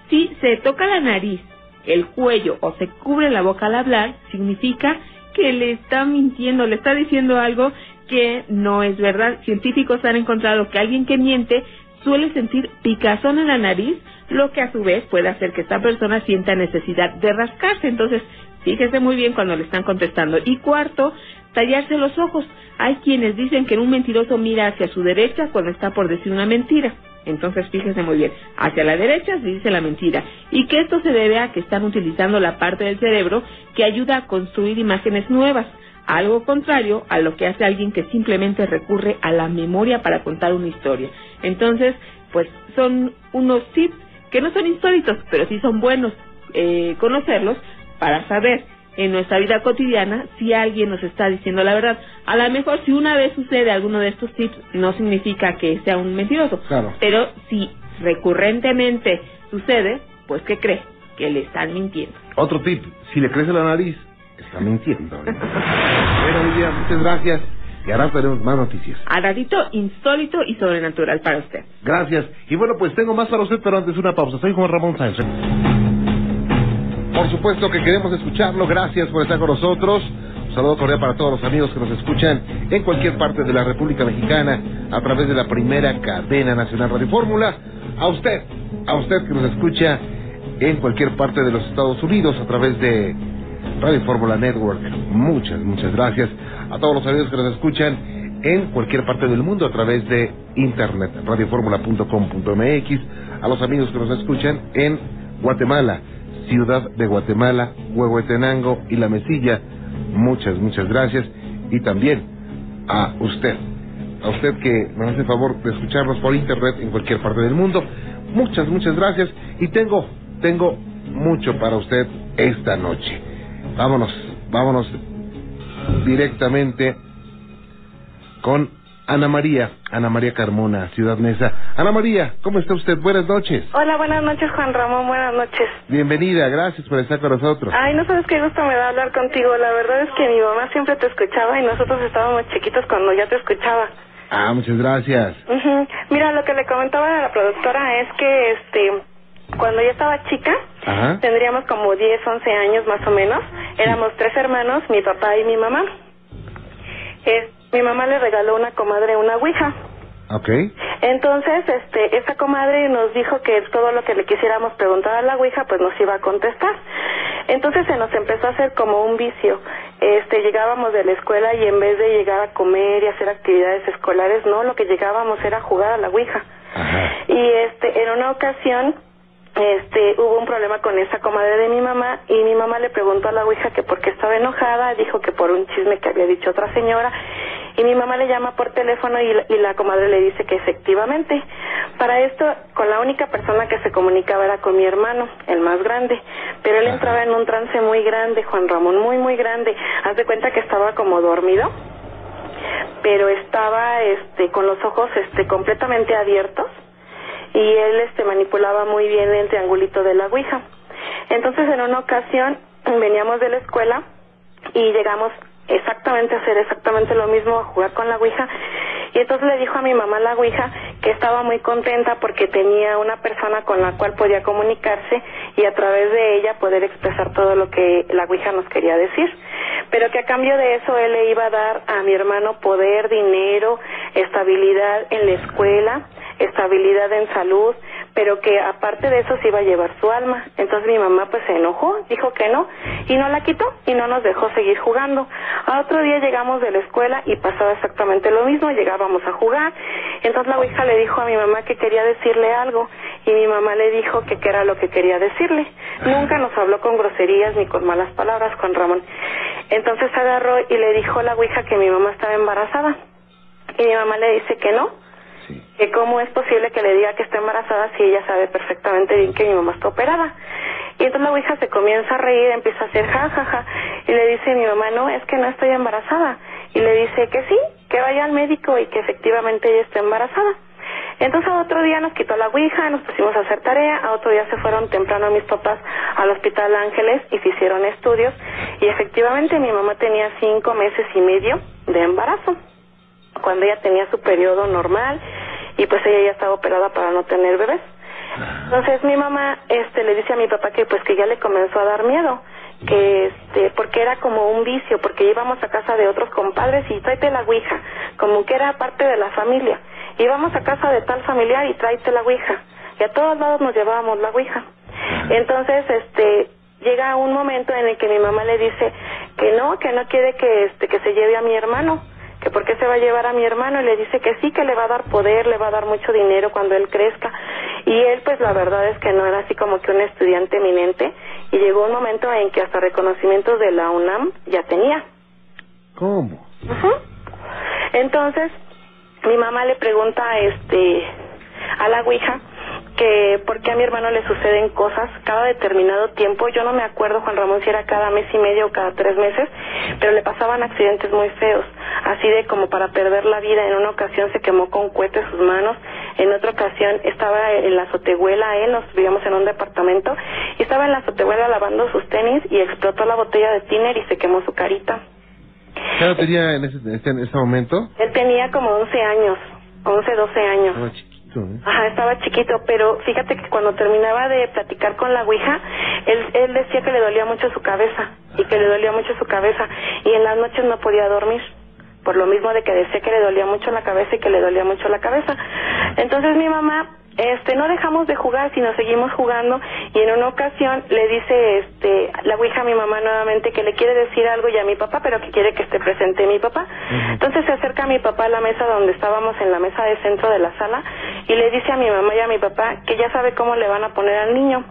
si se toca la nariz, el cuello o se cubre la boca al hablar, significa que le está mintiendo, le está diciendo algo que no es verdad. Científicos han encontrado que alguien que miente suele sentir picazón en la nariz, lo que a su vez puede hacer que esta persona sienta necesidad de rascarse. Entonces, fíjese muy bien cuando le están contestando. Y cuarto, tallarse los ojos. Hay quienes dicen que un mentiroso mira hacia su derecha cuando está por decir una mentira. Entonces, fíjese muy bien, hacia la derecha se dice la mentira. Y que esto se debe a que están utilizando la parte del cerebro que ayuda a construir imágenes nuevas algo contrario a lo que hace alguien que simplemente recurre a la memoria para contar una historia. Entonces, pues son unos tips que no son insólitos, pero sí son buenos eh, conocerlos para saber en nuestra vida cotidiana si alguien nos está diciendo la verdad. A lo mejor si una vez sucede alguno de estos tips no significa que sea un mentiroso, pero si recurrentemente sucede, pues ¿qué cree? Que le están mintiendo. Otro tip, si le crece la nariz, está mintiendo. ¿eh? bueno, muchas gracias. Y ahora tenemos más noticias. A insólito y sobrenatural para usted. Gracias. Y bueno, pues tengo más para usted, pero antes una pausa. Soy Juan Ramón Sáenz. Por supuesto que queremos escucharlo. Gracias por estar con nosotros. Un saludo cordial para todos los amigos que nos escuchan en cualquier parte de la República Mexicana a través de la primera cadena nacional Radio Fórmula. A usted, a usted que nos escucha en cualquier parte de los Estados Unidos a través de Radio Fórmula Network. Muchas, muchas gracias a todos los amigos que nos escuchan en cualquier parte del mundo a través de internet, radioformula.com.mx, a los amigos que nos escuchan en Guatemala, Ciudad de Guatemala, Huehuetenango y La Mesilla. Muchas, muchas gracias. Y también a usted, a usted que nos hace favor de escucharnos por internet en cualquier parte del mundo. Muchas, muchas gracias. Y tengo, tengo mucho para usted esta noche. Vámonos, vámonos directamente con Ana María, Ana María Carmona, Ciudad Mesa. Ana María, ¿cómo está usted? Buenas noches. Hola, buenas noches, Juan Ramón, buenas noches. Bienvenida, gracias por estar con nosotros. Ay, no sabes qué gusto me da hablar contigo. La verdad es que mi mamá siempre te escuchaba y nosotros estábamos chiquitos cuando ya te escuchaba. Ah, muchas gracias. Mira, lo que le comentaba a la productora es que, este, cuando yo estaba chica, tendríamos como 10, 11 años más o menos, éramos tres hermanos, mi papá y mi mamá. mi mamá le regaló una comadre una ouija. Okay. Entonces, este, esta comadre nos dijo que todo lo que le quisiéramos preguntar a la Ouija, pues nos iba a contestar. Entonces se nos empezó a hacer como un vicio. Este, llegábamos de la escuela y en vez de llegar a comer y hacer actividades escolares, no, lo que llegábamos era jugar a la Ouija. Y este, en una ocasión, este, hubo un problema con esa comadre de mi mamá y mi mamá le preguntó a la Ouija que por qué estaba enojada, dijo que por un chisme que había dicho otra señora y mi mamá le llama por teléfono y, y la comadre le dice que efectivamente. Para esto, con la única persona que se comunicaba era con mi hermano, el más grande, pero él entraba en un trance muy grande, Juan Ramón, muy, muy grande. Haz de cuenta que estaba como dormido pero estaba este con los ojos este completamente abiertos y él este manipulaba muy bien el triangulito de la Ouija. Entonces en una ocasión veníamos de la escuela y llegamos exactamente a hacer exactamente lo mismo, a jugar con la Ouija. Y entonces le dijo a mi mamá la Ouija que estaba muy contenta porque tenía una persona con la cual podía comunicarse y a través de ella poder expresar todo lo que la Ouija nos quería decir. Pero que a cambio de eso él le iba a dar a mi hermano poder, dinero, estabilidad en la escuela estabilidad en salud, pero que aparte de eso se iba a llevar su alma. Entonces mi mamá pues se enojó, dijo que no y no la quitó y no nos dejó seguir jugando. A otro día llegamos de la escuela y pasaba exactamente lo mismo, llegábamos a jugar. Entonces la hija le dijo a mi mamá que quería decirle algo y mi mamá le dijo que qué era lo que quería decirle. Nunca nos habló con groserías ni con malas palabras, Juan Ramón. Entonces agarró y le dijo a la ouija que mi mamá estaba embarazada. Y mi mamá le dice que no, que cómo es posible que le diga que está embarazada si ella sabe perfectamente bien que mi mamá está operada. Y entonces la hija se comienza a reír, empieza a hacer ja, ja, ja, y le dice mi mamá, no, es que no estoy embarazada. Y le dice que sí, que vaya al médico y que efectivamente ella está embarazada. Entonces a otro día nos quitó la ouija, nos pusimos a hacer tarea, a otro día se fueron temprano mis papás al Hospital Ángeles y se hicieron estudios y efectivamente mi mamá tenía cinco meses y medio de embarazo cuando ella tenía su periodo normal y pues ella ya estaba operada para no tener bebés. Entonces mi mamá este le dice a mi papá que pues que ya le comenzó a dar miedo, que este porque era como un vicio, porque íbamos a casa de otros compadres y tráete la ouija, como que era parte de la familia. Íbamos a casa de tal familiar y tráete la ouija. Y a todos lados nos llevábamos la ouija. Entonces, este llega un momento en el que mi mamá le dice que no, que no quiere que este que se lleve a mi hermano que por qué se va a llevar a mi hermano y le dice que sí, que le va a dar poder, le va a dar mucho dinero cuando él crezca. Y él pues la verdad es que no era así como que un estudiante eminente y llegó un momento en que hasta reconocimientos de la UNAM ya tenía. ¿Cómo? Entonces, mi mamá le pregunta este a la Ouija que por qué a mi hermano le suceden cosas cada determinado tiempo. Yo no me acuerdo, Juan Ramón, si era cada mes y medio o cada tres meses, pero le pasaban accidentes muy feos, así de como para perder la vida. En una ocasión se quemó con cohete sus manos, en otra ocasión estaba en la azotehuela, él, nos vivíamos en un departamento, y estaba en la azotehuela lavando sus tenis y explotó la botella de tiner y se quemó su carita. ¿Qué edad tenía en ese, en ese- en ese momento? Él tenía como 11 años, 11, 12 años. Estaba ¿eh? Ajá, estaba chiquito, pero fíjate que cuando terminaba de platicar con la Ouija, él, él decía que le dolía mucho su cabeza y que le dolía mucho su cabeza y en las noches no podía dormir. Por lo mismo de que decía que le dolía mucho la cabeza y que le dolía mucho la cabeza. Entonces mi mamá, este, no dejamos de jugar, sino seguimos jugando y en una ocasión le dice, este, la Ouija a mi mamá nuevamente que le quiere decir algo y a mi papá, pero que quiere que esté presente mi papá. Entonces se acerca a mi papá a la mesa donde estábamos en la mesa de centro de la sala y le dice a mi mamá y a mi papá que ya sabe cómo le van a poner al niño.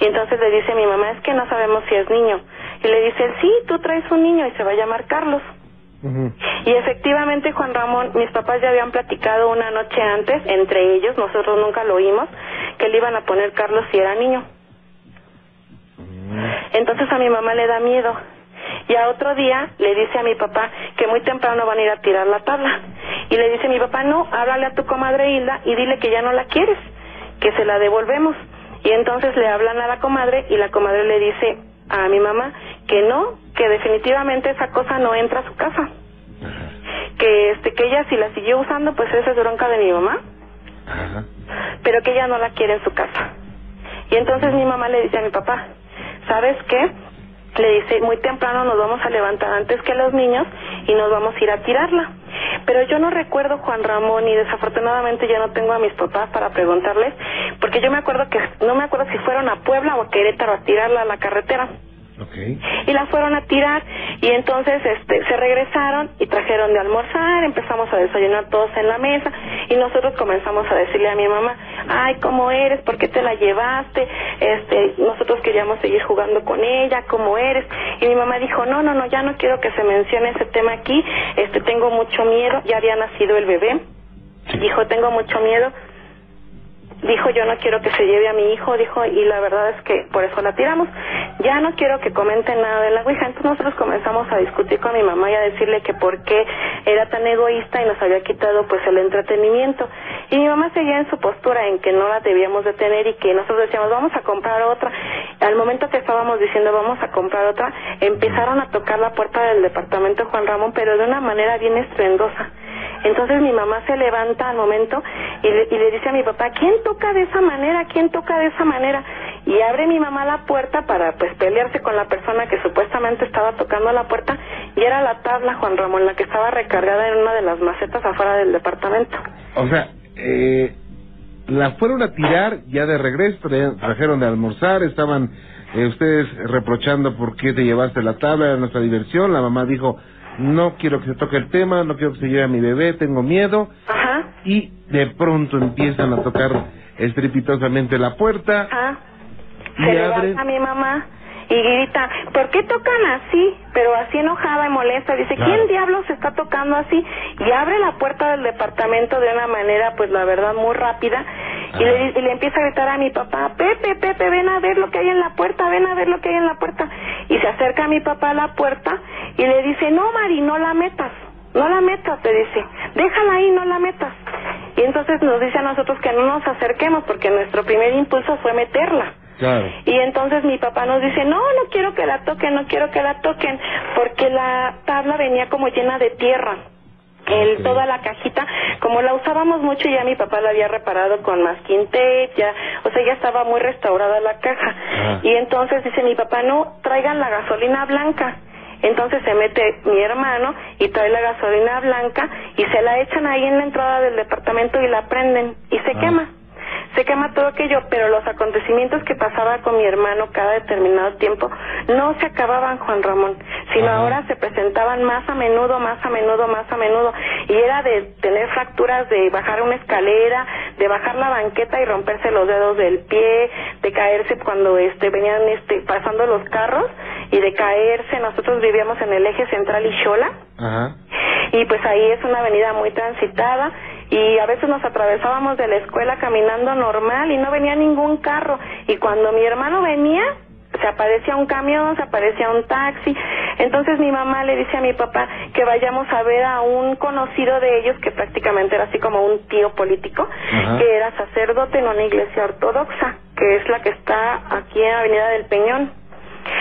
Y entonces le dice a mi mamá, es que no sabemos si es niño. Y le dice, sí, tú traes un niño y se va a llamar Carlos. Y efectivamente, Juan Ramón, mis papás ya habían platicado una noche antes, entre ellos, nosotros nunca lo oímos, que le iban a poner Carlos si era niño. Entonces a mi mamá le da miedo. Y a otro día le dice a mi papá que muy temprano van a ir a tirar la tabla. Y le dice mi papá, no, háblale a tu comadre Hilda y dile que ya no la quieres, que se la devolvemos. Y entonces le hablan a la comadre y la comadre le dice a mi mamá que no, que definitivamente esa cosa no entra a su casa. Que este que ella si la siguió usando, pues esa es bronca de mi mamá Ajá. pero que ella no la quiere en su casa. Y entonces mi mamá le dice a mi papá, ¿sabes qué? Le dice, muy temprano nos vamos a levantar antes que los niños y nos vamos a ir a tirarla. Pero yo no recuerdo Juan Ramón y desafortunadamente ya no tengo a mis papás para preguntarles, porque yo me acuerdo que, no me acuerdo si fueron a Puebla o a Querétaro a tirarla a la carretera Y la fueron a tirar y entonces este se regresaron y trajeron de almorzar, empezamos a desayunar todos en la mesa y nosotros comenzamos a decirle a mi mamá, "Ay, ¿cómo eres? ¿Por qué te la llevaste? Este, nosotros queríamos seguir jugando con ella, ¿cómo eres?" Y mi mamá dijo, "No, no, no, ya no quiero que se mencione ese tema aquí. Este, tengo mucho miedo, ya había nacido el bebé." Dijo, "Tengo mucho miedo." Dijo yo no quiero que se lleve a mi hijo, dijo, y la verdad es que por eso la tiramos. Ya no quiero que comenten nada de la Ouija. Entonces nosotros comenzamos a discutir con mi mamá y a decirle que por qué era tan egoísta y nos había quitado pues el entretenimiento. Y mi mamá seguía en su postura en que no la debíamos de tener y que nosotros decíamos vamos a comprar otra. Al momento que estábamos diciendo vamos a comprar otra, empezaron a tocar la puerta del departamento Juan Ramón, pero de una manera bien estruendosa. Entonces mi mamá se levanta al momento y le, y le dice a mi papá, ¿quién toca de esa manera? ¿Quién toca de esa manera? Y abre mi mamá la puerta para pues pelearse con la persona que supuestamente estaba tocando la puerta y era la tabla Juan Ramón, la que estaba recargada en una de las macetas afuera del departamento. O sea, eh, la fueron a tirar ya de regreso, tra- trajeron de almorzar, estaban eh, ustedes reprochando por qué te llevaste la tabla, era nuestra diversión, la mamá dijo, no quiero que se toque el tema, no quiero que se lleve a mi bebé, tengo miedo, Ajá, y de pronto empiezan a tocar estrepitosamente la puerta, ajá. y Se abren, levanta mi mamá y grita, ¿por qué tocan así? Pero así enojada y molesta, dice, Claro. ¿quién diablos está tocando así? Y abre la puerta del departamento de una manera, pues la verdad, muy rápida. Y le, y le empieza a gritar a mi papá, Pepe, Pepe, ven a ver lo que hay en la puerta, ven a ver lo que hay en la puerta. Y se acerca a mi papá a la puerta y le dice, no, Mari, no la metas, no la metas, te dice, déjala ahí, no la metas. Y entonces nos dice a nosotros que no nos acerquemos porque nuestro primer impulso fue meterla. Claro. Y entonces mi papá nos dice, no, no quiero que la toquen, no quiero que la toquen, porque la tabla venía como llena de tierra. El, toda la cajita, como la usábamos mucho, ya mi papá la había reparado con masking tape, ya, o sea, ya estaba muy restaurada la caja. Ah. Y entonces dice mi papá, no, traigan la gasolina blanca. Entonces se mete mi hermano y trae la gasolina blanca y se la echan ahí en la entrada del departamento y la prenden y se Ah. quema se quema todo aquello, pero los acontecimientos que pasaba con mi hermano cada determinado tiempo no se acababan, Juan Ramón, sino Ajá. ahora se presentaban más a menudo, más a menudo, más a menudo, y era de tener fracturas, de bajar una escalera, de bajar la banqueta y romperse los dedos del pie, de caerse cuando este venían este pasando los carros y de caerse. Nosotros vivíamos en el eje central y Xola Ajá. y pues ahí es una avenida muy transitada y a veces nos atravesábamos de la escuela caminando normal y no venía ningún carro y cuando mi hermano venía se aparecía un camión, se aparecía un taxi. Entonces mi mamá le dice a mi papá que vayamos a ver a un conocido de ellos que prácticamente era así como un tío político, que era sacerdote en una iglesia ortodoxa, que es la que está aquí en Avenida del Peñón.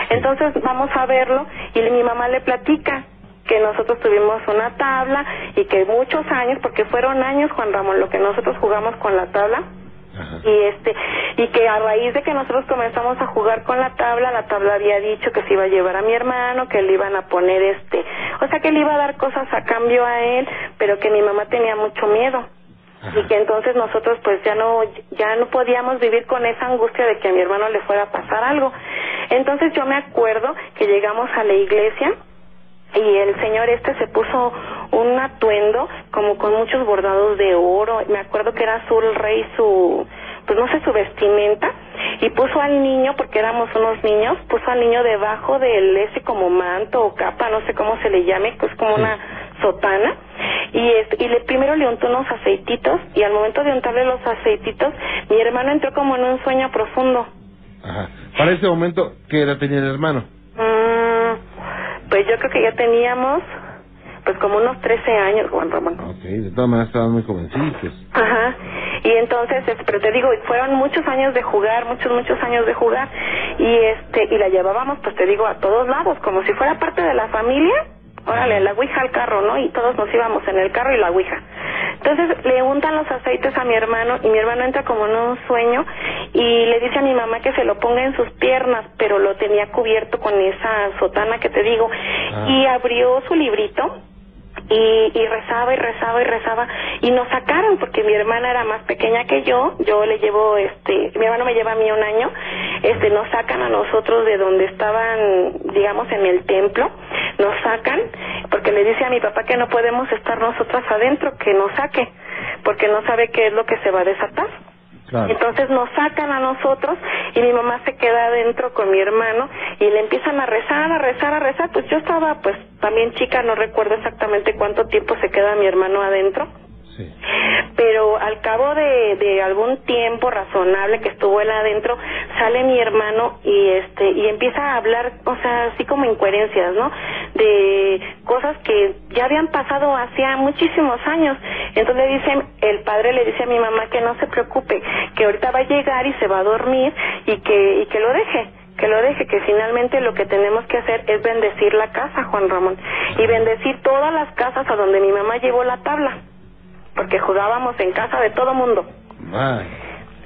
Entonces vamos a verlo y mi mamá le platica que nosotros tuvimos una tabla y que muchos años, porque fueron años, Juan Ramón, lo que nosotros jugamos con la tabla, Ajá. y este y que a raíz de que nosotros comenzamos a jugar con la tabla la tabla había dicho que se iba a llevar a mi hermano que le iban a poner este o sea que le iba a dar cosas a cambio a él pero que mi mamá tenía mucho miedo Ajá. y que entonces nosotros pues ya no ya no podíamos vivir con esa angustia de que a mi hermano le fuera a pasar algo entonces yo me acuerdo que llegamos a la iglesia y el señor este se puso un atuendo como con muchos bordados de oro me acuerdo que era azul rey su pues no sé su vestimenta y puso al niño porque éramos unos niños puso al niño debajo del ese como manto o capa no sé cómo se le llame pues como Sí. una sotana y este, y le primero le untó unos aceititos y al momento de untarle los aceititos mi hermano entró como en un sueño profundo Ajá. Para ese momento, ¿qué edad tenía el hermano? Mm, pues yo creo que ya teníamos pues como unos 13 años, Juan Ramón. Ok, de todas maneras estaban muy jovencitos. Ajá. Y entonces, pero te digo, fueron muchos años de jugar, muchos, muchos años de jugar. Y este, y la llevábamos, pues te digo, a todos lados, como si fuera parte de la familia. Órale, la ouija al carro, ¿no? Y todos nos íbamos en el carro y la ouija. Entonces le untan los aceites a mi hermano y mi hermano entra como en un sueño y le dice a mi mamá que se lo ponga en sus piernas, pero lo tenía cubierto con esa sotana que te digo. Ah. Y abrió su librito y, y rezaba y rezaba y rezaba y nos sacaron porque mi hermana era más pequeña que yo yo le llevo este mi hermano me lleva a mí un año este nos sacan a nosotros de donde estaban digamos en el templo nos sacan porque le dice a mi papá que no podemos estar nosotras adentro que nos saque porque no sabe qué es lo que se va a desatar Entonces nos sacan a nosotros y mi mamá se queda adentro con mi hermano y le empiezan a rezar, a rezar, a rezar. Pues yo estaba pues también chica, no recuerdo exactamente cuánto tiempo se queda mi hermano adentro. Pero al cabo de, de algún tiempo razonable que estuvo él adentro, sale mi hermano y este y empieza a hablar, o sea, así como incoherencias, ¿no? De cosas que ya habían pasado hacía muchísimos años. Entonces le dice, el padre le dice a mi mamá que no se preocupe, que ahorita va a llegar y se va a dormir y que y que lo deje que lo deje, que finalmente lo que tenemos que hacer es bendecir la casa, Juan Ramón, y bendecir todas las casas a donde mi mamá llevó la tabla, porque jugábamos en casa de todo mundo.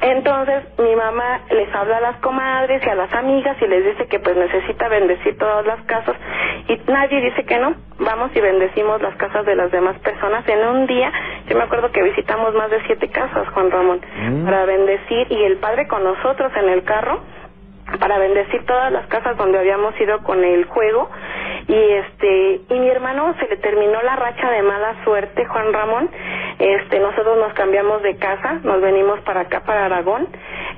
Entonces mi mamá les habla a las comadres y a las amigas y les dice que pues necesita bendecir todas las casas y nadie dice que no. Vamos y bendecimos las casas de las demás personas. En un día, yo me acuerdo que visitamos más de siete casas, Juan Ramón, Mm. para bendecir y el padre con nosotros en el carro para bendecir todas las casas donde habíamos ido con el juego y este y mi hermano se le terminó la racha de mala suerte Juan Ramón este nosotros nos cambiamos de casa nos venimos para acá para Aragón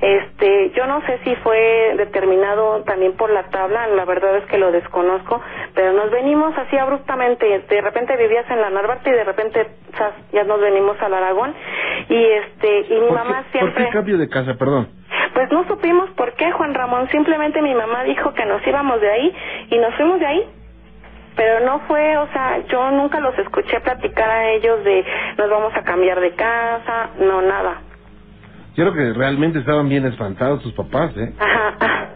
este yo no sé si fue determinado también por la tabla la verdad es que lo desconozco pero nos venimos así abruptamente de repente vivías en la Narvarte y de repente zas, ya nos venimos al Aragón y este y mi ¿Por mamá qué, ¿Por siempre qué cambio de casa, perdón? pues no supimos por qué, Juan Ramón. Simplemente mi mamá dijo que nos íbamos de ahí y nos fuimos de ahí. Pero no fue, o sea, yo nunca los escuché platicar a ellos de nos vamos a cambiar de casa, no, nada. Yo creo que realmente estaban bien espantados tus papás, ¿eh? Ajá, ajá.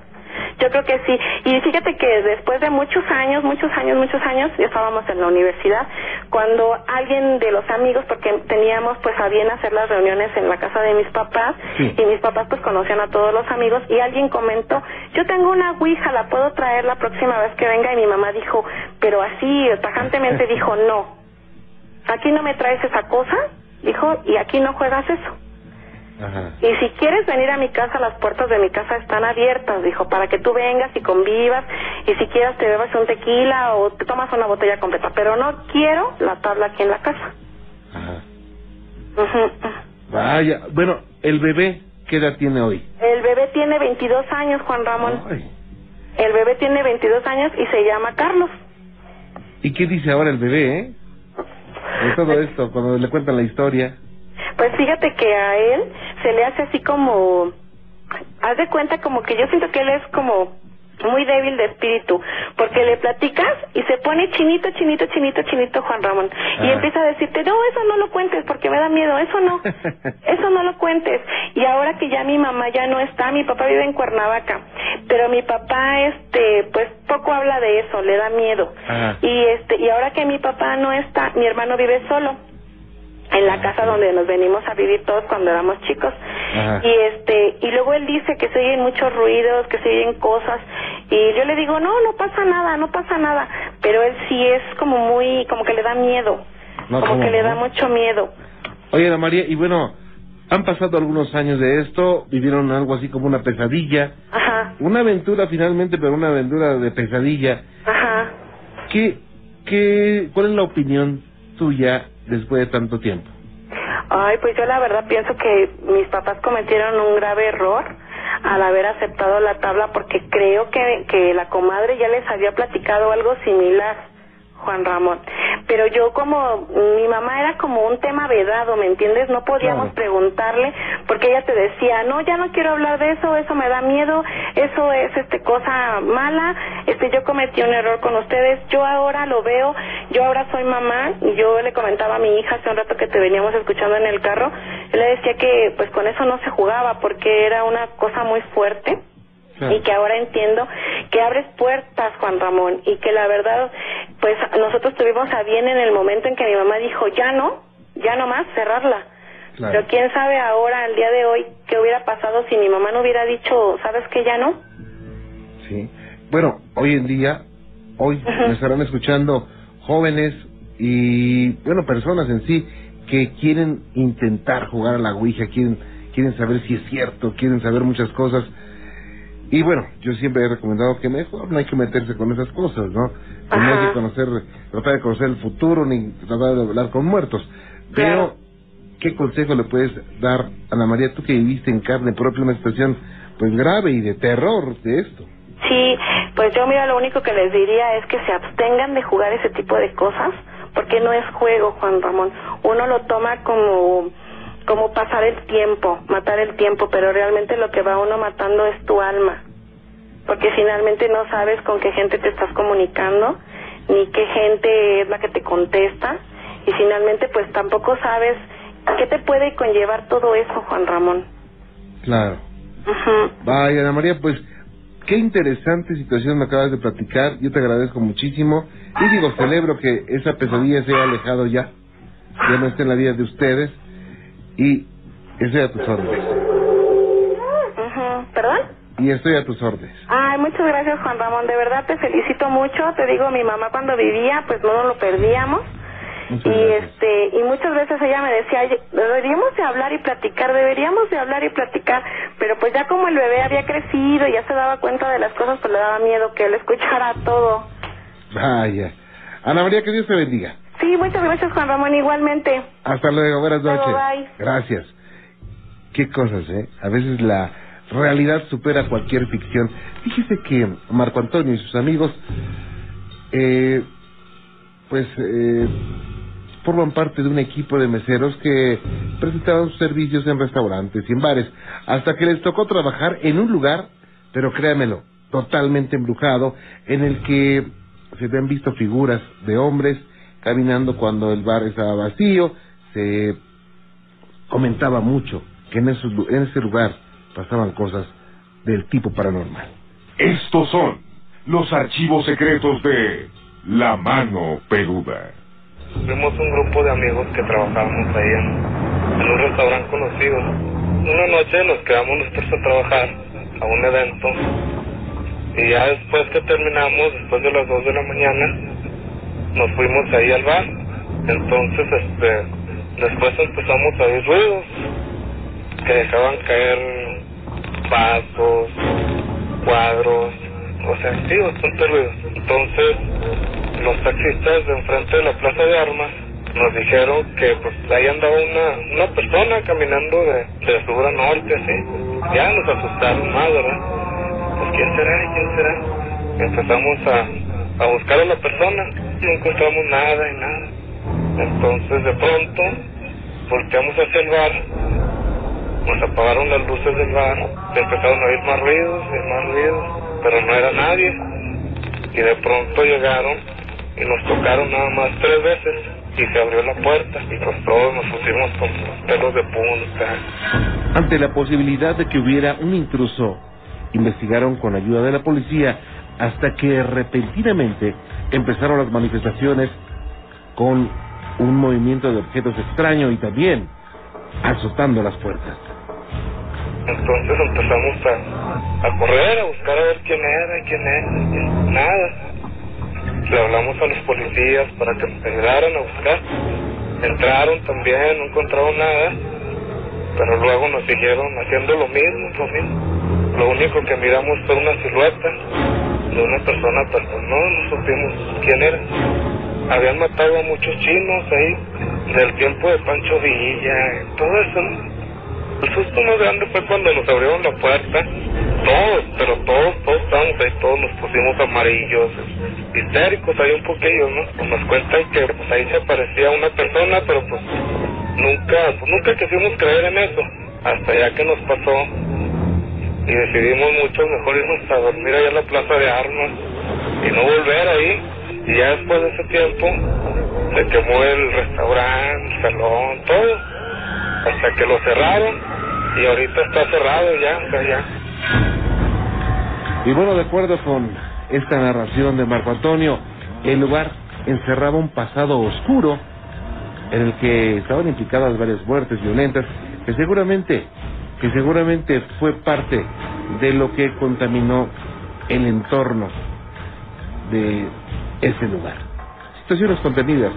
Yo creo que sí. Y fíjate que después de muchos años, muchos años, muchos años, ya estábamos en la universidad, cuando alguien de los amigos, porque teníamos pues a bien hacer las reuniones en la casa de mis papás, Sí. y mis papás pues conocían a todos los amigos, y alguien comentó, yo tengo una ouija, la puedo traer la próxima vez que venga, y mi mamá dijo, pero así, tajantemente dijo, no, aquí no me traes esa cosa, dijo, y aquí no juegas eso. Ajá. Y si quieres venir a mi casa, las puertas de mi casa están abiertas, dijo, para que tú vengas y convivas, y si quieres te bebas un tequila o te tomas una botella completa, pero no quiero la tabla aquí en la casa. Ajá. Ujú. Vaya, bueno, el bebé, ¿qué edad tiene hoy? El bebé tiene 22 años, Juan Ramón. Ay. El bebé tiene 22 años y se llama Carlos. ¿Y qué dice ahora el bebé, eh? De todo esto, cuando le cuentan la historia. Pues fíjate que a él se le hace así como, haz de cuenta como que yo siento que él es como muy débil de espíritu, porque le platicas y se pone chinito, chinito, chinito, chinito Juan Ramón, y Ah. empieza a decirte, no, eso no lo cuentes porque me da miedo, eso no, eso no lo cuentes. Y ahora que ya mi mamá ya no está, mi papá vive en Cuernavaca, pero mi papá, este, pues poco habla de eso, le da miedo. Y este, y ahora que mi papá no está, mi hermano vive solo en la casa donde nos venimos a vivir todos cuando éramos chicos. Ajá. y este y luego él dice que se oyen muchos ruidos que se oyen cosas. Y yo le digo no no pasa nada no pasa nada pero él sí es como muy como que le da miedo. No, como ¿cómo que le da mucho miedo. Oye, Ana María, y bueno, han pasado algunos años de esto, vivieron algo así como una pesadilla, ajá. Una aventura finalmente, pero una aventura de pesadilla. ajá. ¿Qué, qué, ¿Cuál es la opinión tuya después de tanto tiempo? Ay, pues yo la verdad pienso que mis papás cometieron un grave error al haber aceptado la tabla porque creo que, que la comadre ya les había platicado algo similar, Juan Ramón. Pero yo como mi mamá era como un tema vedado, ¿me entiendes? No podíamos Claro. preguntarle porque ella te decía, no, ya no quiero hablar de eso, eso me da miedo, eso es este cosa mala, este yo cometí un error con ustedes, yo ahora lo veo, yo ahora soy mamá y yo le comentaba a mi hija hace un rato que te veníamos escuchando en el carro, le decía que pues con eso no se jugaba porque era una cosa muy fuerte y que ahora entiendo que abres puertas, Juan Ramón, y que la verdad, pues nosotros tuvimos a bien en el momento en que mi mamá dijo, ya no, ya no más, cerrarla. Claro. Pero quién sabe ahora, al día de hoy, qué hubiera pasado si mi mamá no hubiera dicho, ¿sabes que ya no? Sí. Bueno, hoy en día, hoy me estarán escuchando jóvenes y, bueno, personas en sí que quieren intentar jugar a la Ouija, quieren, quieren saber si es cierto, quieren saber muchas cosas. Y bueno, yo siempre he recomendado que mejor no hay que meterse con esas cosas, ¿no? Que no hay que conocer, tratar de conocer el futuro ni tratar de hablar con muertos. Pero, Claro. ¿qué consejo le puedes dar, Ana María, tú que viviste en carne propia una situación pues grave y de terror de esto? Sí, pues yo mira, lo único que les diría es que se abstengan de jugar ese tipo de cosas, porque no es juego, Juan Ramón. Uno lo toma como como pasar el tiempo, matar el tiempo, pero realmente lo que va uno matando es tu alma, porque finalmente no sabes con qué gente te estás comunicando, ni qué gente es la que te contesta, y finalmente pues tampoco sabes qué te puede conllevar todo eso, Juan Ramón. Claro. Ujú. Vaya, Ana María, pues qué interesante situación me acabas de platicar. Yo te agradezco muchísimo. Y digo, celebro que esa pesadilla se haya alejado ya. Ya no esté en la vida de ustedes. Y estoy a tus órdenes. Ujú. ¿Perdón? Y estoy a tus órdenes. Ay, muchas gracias Juan Ramón, de verdad te felicito mucho. Te digo, mi mamá cuando vivía, pues no nos lo perdíamos. Muchas Y gracias. este, y muchas veces ella me decía, "Oye, deberíamos de hablar y platicar, deberíamos de hablar y platicar, pero pues ya como el bebé había crecido y ya se daba cuenta de las cosas, pues le daba miedo que él escuchara todo. Vaya. Ana María, que Dios te bendiga. Sí, muchas gracias Juan Ramón, igualmente. Hasta luego, buenas noches. bye. Gracias. Qué cosas, ¿eh? A veces la realidad supera cualquier ficción. Fíjese que Marco Antonio y sus amigos, eh, pues, eh, forman parte de un equipo de meseros que presentaban sus servicios en restaurantes y en bares, hasta que les tocó trabajar en un lugar, pero créamelo, totalmente embrujado, en el que se te han visto figuras de hombres caminando cuando el bar estaba vacío. Se comentaba mucho que en, esos, en ese lugar pasaban cosas del tipo paranormal. Estos son los archivos secretos de La Mano Peluda. Fuimos un grupo de amigos que trabajábamos ahí en, en un restaurante conocido. Una noche nos quedamos nosotros a trabajar a un evento y ya después que terminamos, después de las 2 de la mañana, nos fuimos ahí al bar. Entonces, este, después empezamos a oír ruidos que dejaban caer vasos, cuadros, o sea, sí, bastante ruido. Entonces, los taxistas de enfrente de la plaza de armas nos dijeron que pues ahí andaba una, una persona caminando de, de sur a norte, así. Ya nos asustaron más, ¿verdad? Pues quién será, quién será. Empezamos a, a buscar a la persona, no encontramos nada y nada. Entonces de pronto volteamos hacia el bar, nos apagaron las luces del bar, empezaron a oír más ruidos y más ruidos, pero no era nadie. Y de pronto llegaron y nos tocaron nada más tres veces y se abrió la puerta y pues todos nos pusimos con los pelos de punta. Ante la posibilidad de que hubiera un intruso, investigaron con ayuda de la policía hasta que repentinamente empezaron las manifestaciones con un movimiento de objetos extraño y también azotando las puertas. Entonces empezamos a, a correr, a buscar a ver quién era, quién era, y nada. Le hablamos a los policías para que nos a buscar. Entraron también, no encontraron nada, pero luego nos siguieron haciendo lo mismo, lo mismo. Lo único que miramos fue una silueta de una persona, pero pues no, no supimos quién era. Habían matado a muchos chinos ahí, del tiempo de Pancho Villa, todo eso, ¿no? El susto más grande fue cuando nos abrieron la puerta. Todos, pero todos, todos estábamos ahí, todos nos pusimos amarillos, histéricos ahí un poquillo, ¿no? Pues nos cuentan que pues, ahí se aparecía una persona, pero pues nunca, pues nunca quisimos creer en eso. Hasta ya que nos pasó y decidimos mucho mejor irnos a dormir allá en la plaza de armas y no volver ahí. Y ya después de ese tiempo se quemó el restaurante, el salón, todo hasta que lo cerraron y ahorita está cerrado ya, o sea, ya. Y bueno, de acuerdo con esta narración de Marco Antonio, el lugar encerraba un pasado oscuro en el que estaban implicadas varias muertes violentas que seguramente que seguramente fue parte de lo que contaminó el entorno de ese lugar. Situaciones contenidas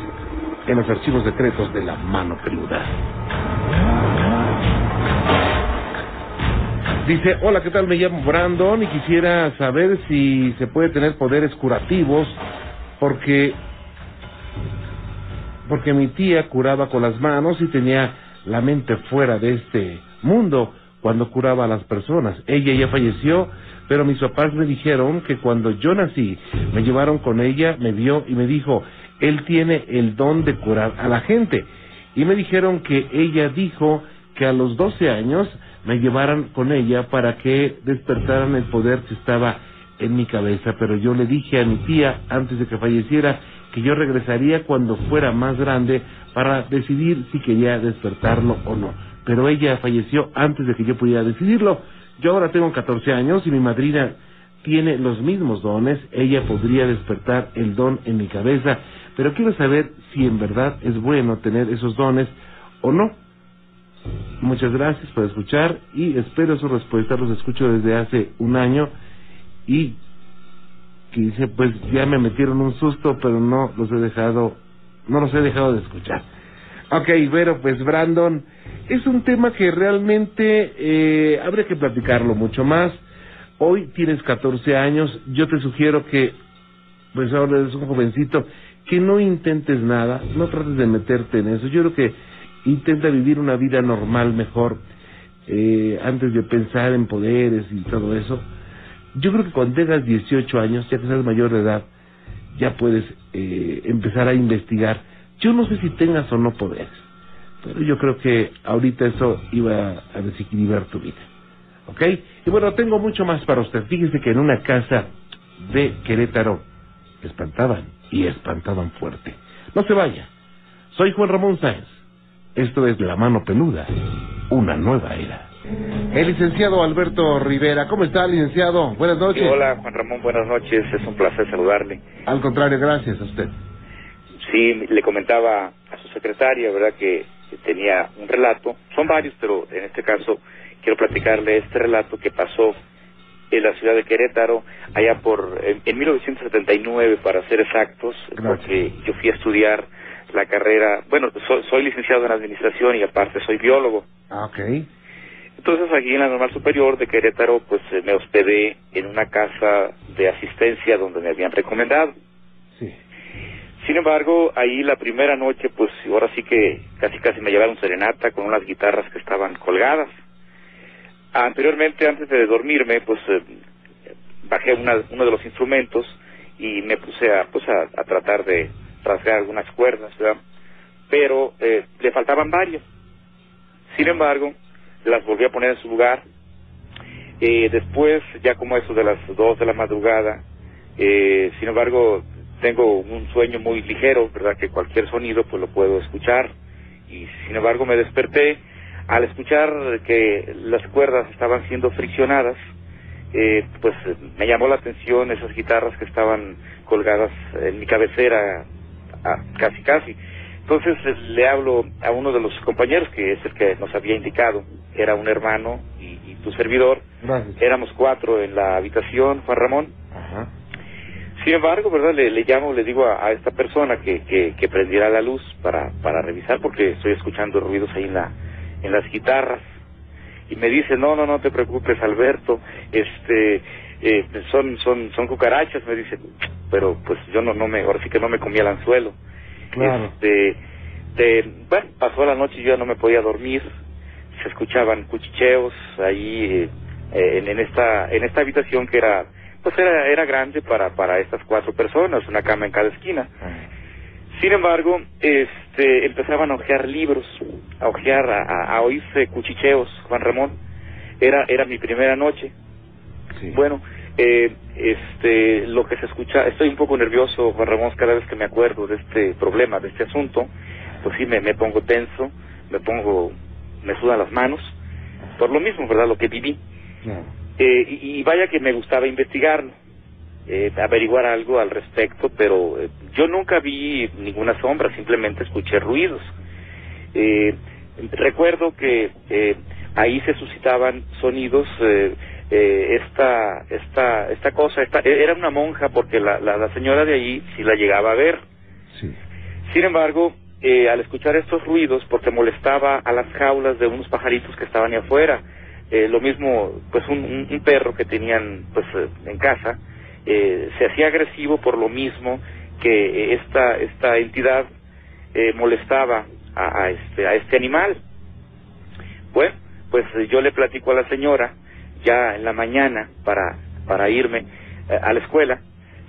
en los archivos secretos de la mano peluda. Dice, hola, ¿qué tal? Me llamo Brandon y quisiera saber si se puede tener poderes curativos porque porque mi tía curaba con las manos y tenía la mente fuera de este mundo cuando curaba a las personas. Ella ya falleció, pero mis papás me dijeron que cuando yo nací me llevaron con ella, me vio y me dijo, él tiene el don de curar a la gente. Y me dijeron que ella dijo que a los 12 años me llevaran con ella para que despertaran el poder que estaba en mi cabeza, pero yo le dije a mi tía antes de que falleciera que yo regresaría cuando fuera más grande para decidir si quería despertarlo o no. Pero ella falleció antes de que yo pudiera decidirlo. Yo ahora tengo 14 años y mi madrina tiene los mismos dones. Ella podría despertar el don en mi cabeza, pero quiero saber si en verdad es bueno tener esos dones o no. Muchas gracias por escuchar y espero su respuesta. Los escucho desde hace un año y que dice, pues ya me metieron un susto, pero no los he dejado, no los he dejado de escuchar. Ok, pero pues Brandon, es un tema que realmente eh, habría que platicarlo mucho más. Hoy tienes 14 años, yo te sugiero que, pues ahora eres un jovencito, que no intentes nada, no trates de meterte en eso. Yo creo que intenta vivir una vida normal mejor eh, antes de pensar en poderes y todo eso. Yo creo que cuando tengas 18 años, ya que seas mayor de edad, ya puedes eh, empezar a investigar. Yo no sé si tengas o no poderes, pero yo creo que ahorita eso iba a desequilibrar tu vida. ¿Ok? Y bueno, tengo mucho más para usted. Fíjese que en una casa de Querétaro espantaban y espantaban fuerte. No se vaya. Soy Juan Ramón Sáenz. Esto es La Mano Peluda, una nueva era. El licenciado Alberto Rivera. ¿Cómo está, licenciado? Buenas noches. hola, Juan Ramón, buenas noches. Es un placer saludarle. Al contrario, gracias a usted. Sí, le comentaba a su secretaria, ¿verdad?, que tenía un relato. Son varios, pero en este caso quiero platicarle este relato que pasó en la ciudad de Querétaro, allá por, en, en 1979, para ser exactos, porque yo fui a estudiar la carrera, bueno, soy, soy licenciado en administración y aparte soy biólogo. Ah, ok. Entonces aquí en la Normal Superior de Querétaro, pues eh, me hospedé en una casa de asistencia donde me habían recomendado. Sí. Sin embargo, ahí la primera noche, pues ahora sí que casi casi me llevaron serenata con unas guitarras que estaban colgadas. Anteriormente, antes de dormirme, pues eh, bajé una, uno de los instrumentos y me puse a, pues, a, a tratar de rasgar algunas cuerdas, ¿verdad? Pero eh, le faltaban varias. Sin embargo, las volví a poner en su lugar. Eh, después, ya como eso de las dos de la madrugada, eh, sin embargo, tengo un sueño muy ligero, ¿verdad? Que cualquier sonido pues lo puedo escuchar. Y sin embargo me desperté al escuchar que las cuerdas estaban siendo friccionadas, eh, pues me llamó la atención esas guitarras que estaban colgadas en mi cabecera, a- casi casi. Entonces le hablo a uno de los compañeros, que es el que nos había indicado, era un hermano y, y tu servidor. Gracias. Éramos cuatro en la habitación, Juan Ramón. Ajá. Sin embargo, ¿verdad? Le, le llamo, le digo a, a esta persona que, que, que prendiera la luz para, para revisar porque estoy escuchando ruidos ahí en, la, en las guitarras. Y me dice, no, no, no te preocupes, Alberto, este, eh, son, son, son cucarachas, me dice, pero pues yo no, no me, ahora sí que no me comía el anzuelo. Claro. Este, de, bueno, pasó la noche y yo ya no me podía dormir, se escuchaban cuchicheos ahí eh, en, en esta, en esta habitación que era, pues era, era grande para, para estas cuatro personas, una cama en cada esquina. Sin embargo, este, empezaban a ojear libros, a ojear, a, a- oírse cuchicheos, Juan Ramón. Era, era mi primera noche. Sí. Bueno, eh, este, lo que se escucha, estoy un poco nervioso, Juan Ramón, cada vez que me acuerdo de este problema, de este asunto, pues sí, me, me pongo tenso, me pongo, me sudan las manos, por lo mismo, ¿verdad? Lo que viví. Eh, y, y vaya que me gustaba investigarlo, eh, averiguar algo al respecto, pero eh, yo nunca vi ninguna sombra, simplemente escuché ruidos. Eh, recuerdo que eh, ahí se suscitaban sonidos, eh, esta, esta, esta cosa, esta, era una monja porque la, la, la señora de ahí sí la llegaba a ver. Sí. Sin embargo, eh, al escuchar estos ruidos, porque molestaba a las jaulas de unos pajaritos que estaban ahí afuera, eh, lo mismo, pues un, un- un perro que tenían pues eh, en casa, eh, se hacía agresivo por lo mismo que esta, esta entidad eh, molestaba a, a este, a este animal. Bueno, pues yo le platico a la señora ya en la mañana para, para irme eh, a la escuela.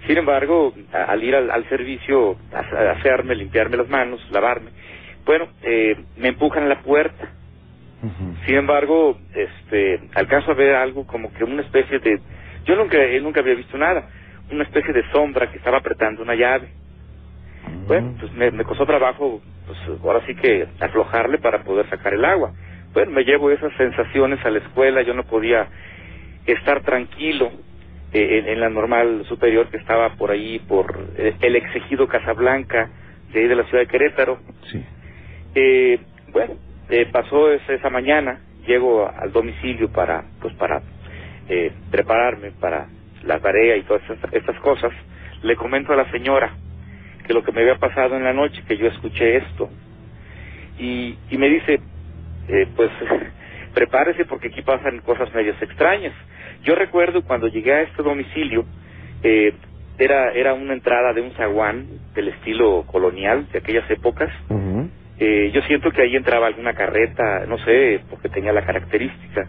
Sin embargo, al ir al, al servicio, a, hacerme, limpiarme las manos, lavarme, bueno, eh, me empujan a la puerta. Sin embargo, este, alcanzo a ver algo como que una especie de, yo nunca, eh, nunca había visto nada, una especie de sombra que estaba apretando una llave. Bueno, pues me, me costó trabajo, pues ahora sí que aflojarle para poder sacar el agua. Bueno, me llevo esas sensaciones a la escuela, yo no podía estar tranquilo eh, en, en la normal superior que estaba por ahí, por eh, el exegido Casablanca, de ahí de la ciudad de Querétaro. Sí. Eh, bueno, eh, pasó esa, esa mañana, llego al domicilio para, pues para eh, prepararme para la tarea y todas estas, estas cosas. Le comento a la señora que lo que me había pasado en la noche, que yo escuché esto. Y, y me dice, eh, pues prepárese porque aquí pasan cosas medias extrañas. Yo recuerdo cuando llegué a este domicilio, eh, era, era una entrada de un zaguán del estilo colonial de aquellas épocas. Eh, yo siento que ahí entraba alguna carreta, no sé, porque tenía la característica.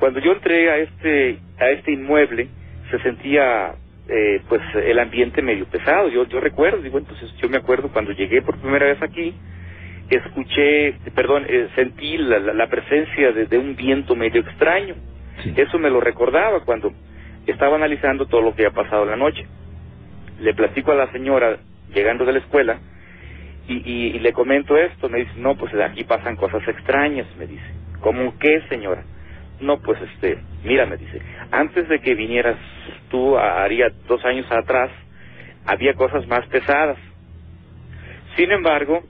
Cuando yo entré a este, a este inmueble, se sentía eh, pues el ambiente medio pesado. Yo, yo recuerdo, digo, entonces yo me acuerdo cuando llegué por primera vez aquí, escuché, perdón, eh, sentí la, la, la presencia de, de un viento medio extraño. Sí. Eso me lo recordaba cuando estaba analizando todo lo que había pasado en la noche. le platico a la señora llegando de la escuela y, y, y le comento esto. Me dice, no, pues aquí pasan cosas extrañas, me dice. ¿Cómo qué, señora? No, pues este, mira, me dice, antes de que vinieras tú, haría dos años atrás, había cosas más pesadas. Sin embargo,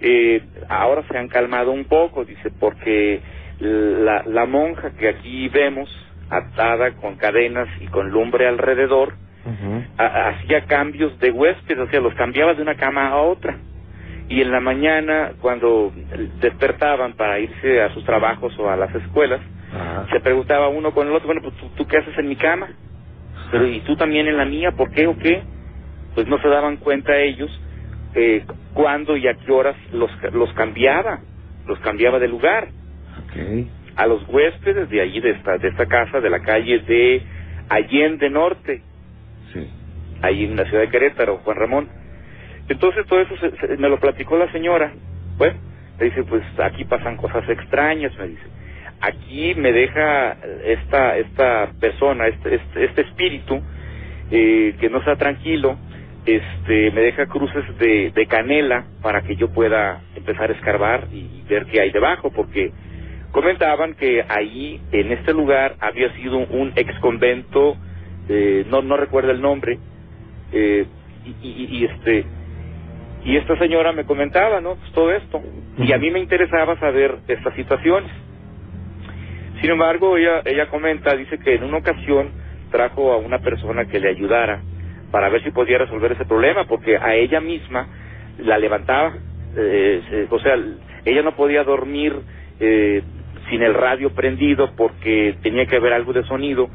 eh, ahora se han calmado un poco, dice, porque la, la monja que aquí vemos, atada con cadenas y con lumbre alrededor, ha- hacía cambios de huéspedes, o sea, los cambiaba de una cama a otra. Y en la mañana, cuando despertaban para irse a sus trabajos o a las escuelas, se preguntaba uno con el otro, bueno, pues ¿tú, tú qué haces en mi cama, pero ¿y tú también en la mía? ¿Por qué o qué? Pues no se daban cuenta ellos eh, cuándo y a qué horas los, los cambiaba, los cambiaba de lugar. A los huéspedes de allí, de esta, de esta casa, de la calle de Allende Norte, ahí en la ciudad de Querétaro, Juan Ramón. Entonces todo eso se- se- me lo platicó la señora. Bueno, me dice, pues aquí pasan cosas extrañas, me dice. Aquí me deja esta esta persona, este este, este espíritu eh, que no está tranquilo, este me deja cruces de, de canela para que yo pueda empezar a escarbar y ver qué hay debajo, porque comentaban que ahí en este lugar había sido un ex convento, eh, no no recuerdo el nombre, eh, y, y- y, este y esta señora me comentaba, ¿no? Pues todo esto. Y a mí me interesaba saber estas situaciones. Sin embargo, ella, ella comenta, dice que en una ocasión trajo a una persona que le ayudara para ver si podía resolver ese problema, porque a ella misma la levantaba, eh, se- o sea, ella no podía dormir eh, sin el radio prendido porque tenía que haber algo de sonido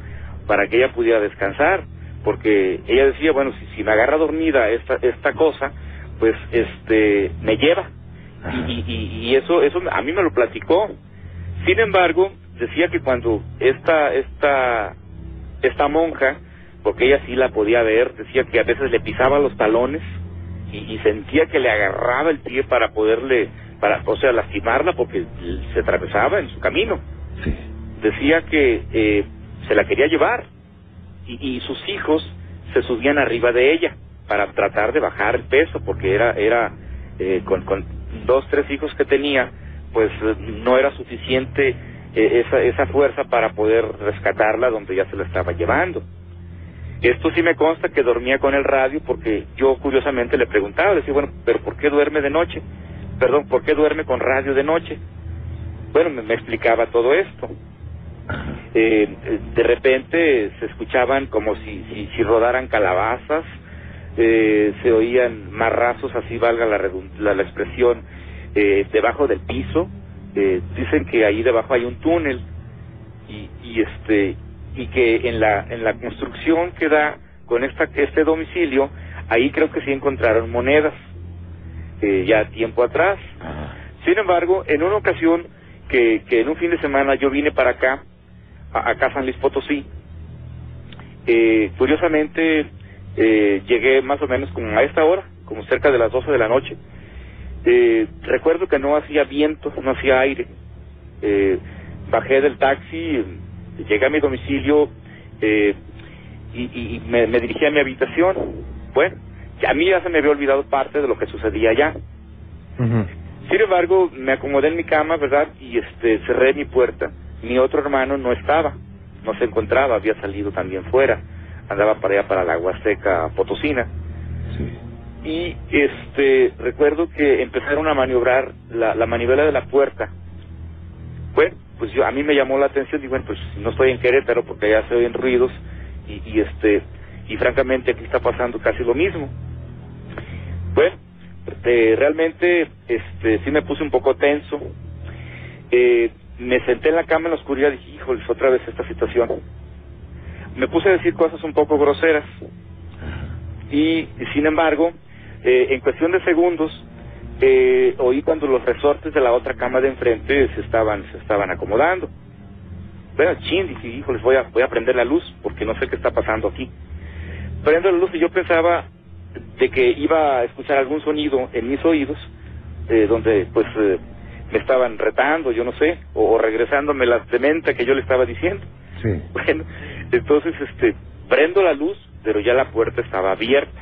para que ella pudiera descansar, porque ella decía, bueno, si, si me agarra dormida esta, esta cosa, pues este me lleva y, y- y- y eso eso a mí me lo platicó. Sin embargo decía que cuando esta esta esta monja porque ella sí la podía ver decía que a veces le pisaba los talones y, y sentía que le agarraba el pie para poderle para o sea lastimarla porque se atravesaba en su camino. Decía que eh, se la quería llevar y, y sus hijos se subían arriba de ella para tratar de bajar el peso porque era era eh, con, con dos tres hijos que tenía pues no era suficiente eh, esa esa fuerza para poder rescatarla donde ya se la estaba llevando esto sí me consta que dormía con el radio porque yo curiosamente le preguntaba le decía bueno pero por qué duerme de noche perdón por qué duerme con radio de noche bueno me, explicaba todo esto. Eh, de repente se escuchaban como si, si, si rodaran calabazas, eh, se oían marrazos, así valga la, la, la expresión, eh, debajo del piso. Eh, dicen que ahí debajo hay un túnel y, y este y que en la en la construcción que da con esta este domicilio ahí creo que sí encontraron monedas eh, ya tiempo atrás. Sin embargo, en una ocasión que, que en un fin de semana yo vine para acá, a- acá San Luis Potosí, eh, curiosamente eh, llegué más o menos como a esta hora, como cerca de las 12 de la noche. Eh, recuerdo que no hacía viento, no hacía aire. Eh, bajé del taxi, llegué a mi domicilio eh, y, y- y me, me dirigí a mi habitación. Bueno, a mí ya se me había olvidado parte de lo que sucedía allá. Sin embargo, me acomodé en mi cama, ¿verdad? Y este cerré mi puerta. Mi otro hermano no estaba, no se encontraba, había salido también fuera. Andaba para allá para la Huasteca Potosina. Y este recuerdo que empezaron a maniobrar la, la manivela de la puerta. Bueno, pues yo a mí me llamó la atención y bueno, pues no estoy en Querétaro porque allá se oyen ruidos y, y este y francamente aquí está pasando casi lo mismo. Bueno, eh, realmente este sí me puse un poco tenso. Eh, me senté en la cama en la oscuridad y dije, híjoles, otra vez esta situación. Me puse a decir cosas un poco groseras. Y, sin embargo, eh, en cuestión de segundos, eh, oí cuando los resortes de la otra cama de enfrente se estaban, se estaban acomodando. Bueno, chin, dije, híjoles, voy a, voy a prender la luz porque no sé qué está pasando aquí. Prendo la luz y yo pensaba de que iba a escuchar algún sonido en mis oídos, eh, donde pues eh, me estaban retando, yo no sé, o, o regresándome la demente que yo le estaba diciendo. Sí. Bueno, entonces este prendo la luz, pero ya la puerta estaba abierta.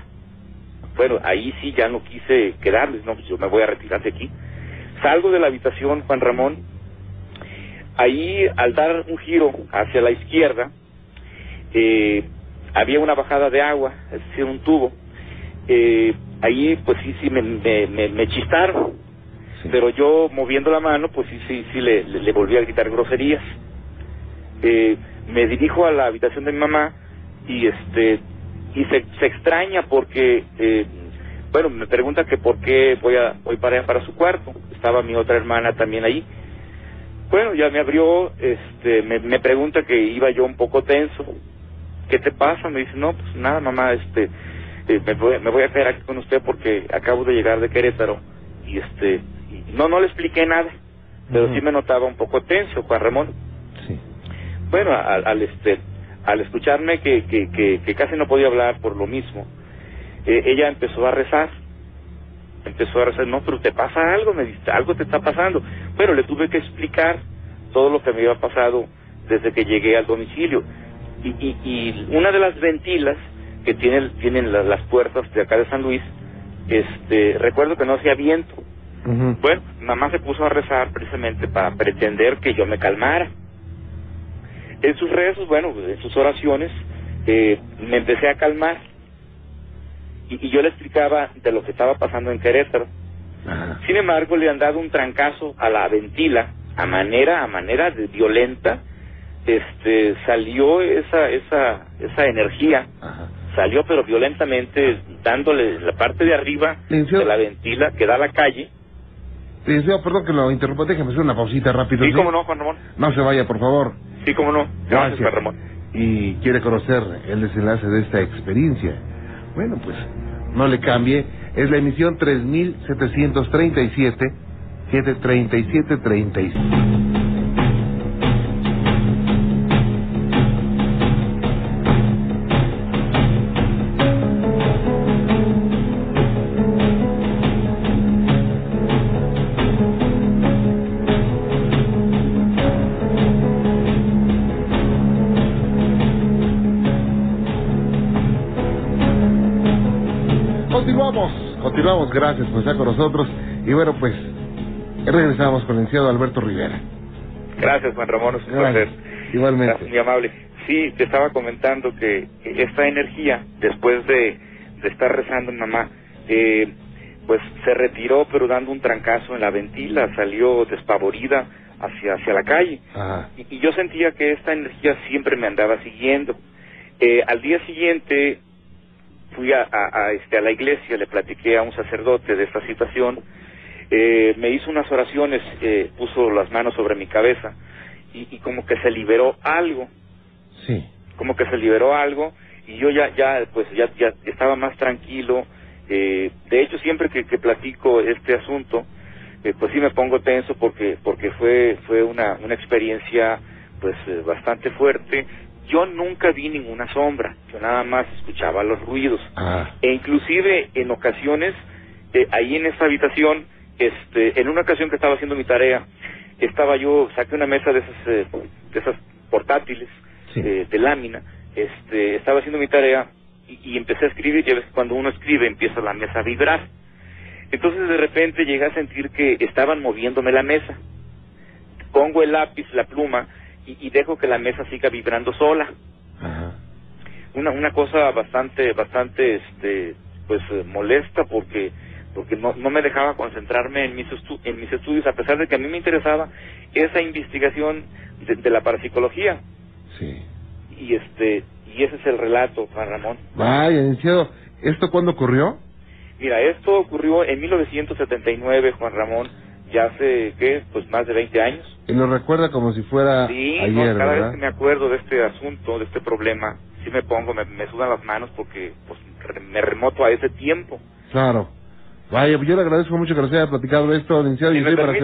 Bueno, ahí sí ya no quise quedarme, no, pues yo me voy a retirar de aquí. Salgo de la habitación, Juan Ramón, ahí al dar un giro hacia la izquierda, eh, había una bajada de agua, es decir, un tubo. Eh, ahí pues sí, sí, me, me, me, me chistaron, pero yo moviendo la mano, pues sí, sí, sí, le, le, le volví a gritar groserías. Eh, me dirijo a la habitación de mi mamá y este y se, se extraña porque eh, bueno me pregunta que por qué voy a voy para para su cuarto. Estaba mi otra hermana también ahí. Bueno ya me abrió este me, me pregunta que iba yo un poco tenso. Qué te pasa me dice no pues nada mamá este eh, me voy me voy a quedar aquí con usted porque acabo de llegar de Querétaro. Y este y no no le expliqué nada pero sí me notaba un poco tenso Juan Ramón. Bueno al, al este al escucharme que, que, que, que casi no podía hablar por lo mismo, eh, ella empezó a rezar. Empezó a rezar, no, pero te pasa algo, me dice, algo te está pasando. Bueno, le tuve que explicar todo lo que me había pasado desde que llegué al domicilio. Y, y, y una de las ventilas que tienen, tienen las, las puertas de acá de San Luis, este, recuerdo que no hacía viento. Bueno, mamá se puso a rezar precisamente para pretender que yo me calmara. En sus rezos, bueno, en sus oraciones, eh, me empecé a calmar. Y, y yo le explicaba de lo que estaba pasando en Querétaro. Sin embargo, le han dado un trancazo a la ventila, a manera, a manera de violenta. Este, salió esa, esa, esa energía, salió pero violentamente, dándole la parte de arriba de la ventila que da a la calle. Perdón que lo interrumpa, déjeme hacer una pausita rápido. Sí, cómo no, Juan Ramón. No se vaya, por favor. Sí, cómo no. Gracias, Juan Ramón. Y quiere conocer el desenlace de esta experiencia. Bueno, pues no le cambie. Es la emisión 3737 73736. Continuamos, gracias por estar con nosotros. Y bueno, pues regresamos con el licenciado Alberto Rivera. Gracias, Juan Ramón, es un Gracias. placer. Igualmente. Gracias, muy amable. Sí, te estaba comentando que esta energía, después de, de estar rezando en mamá, eh, pues se retiró, pero dando un trancazo en la ventila, salió despavorida hacia, hacia la calle. Ajá. Y, y yo sentía que esta energía siempre me andaba siguiendo. Eh, al día siguiente fui a, a, a, este, a la iglesia, le platiqué a un sacerdote de esta situación, eh, me hizo unas oraciones, eh, puso las manos sobre mi cabeza y, y como que se liberó algo, Sí. como que se liberó algo y yo ya ya pues ya ya estaba más tranquilo. Eh, de hecho siempre que, que platico este asunto eh, pues sí me pongo tenso porque porque fue fue una una experiencia pues eh, bastante fuerte yo nunca vi ninguna sombra yo nada más escuchaba los ruidos. Ah. e inclusive en ocasiones eh, ahí en esta habitación este en una ocasión que estaba haciendo mi tarea estaba yo saqué una mesa de esas eh, de esas portátiles eh, de lámina este estaba haciendo mi tarea y, y empecé a escribir y a veces cuando uno escribe empieza la mesa a vibrar. Entonces de repente llegué a sentir que estaban moviéndome la mesa. Pongo el lápiz la pluma y, y dejo que la mesa siga vibrando sola. Una una cosa bastante bastante este pues eh, molesta porque porque no, no me dejaba concentrarme en mis estu- en mis estudios a pesar de que a mí me interesaba esa investigación de, de la parapsicología. Sí. y este y ese es el relato Juan Ramón. Vaya, licenciado, ¿esto cuándo ocurrió? mira esto ocurrió en 1979 Juan Ramón ya hace qué pues más de 20 años Y lo recuerda como si fuera Sí, no, ayer, cada vez ¿verdad? que me acuerdo de este asunto, de este problema, sí me pongo, me, me sudan las manos porque pues re- me remoto a ese tiempo. Claro. Vaya, yo le agradezco mucho que nos haya platicado esto, licenciado, y Si me estoy para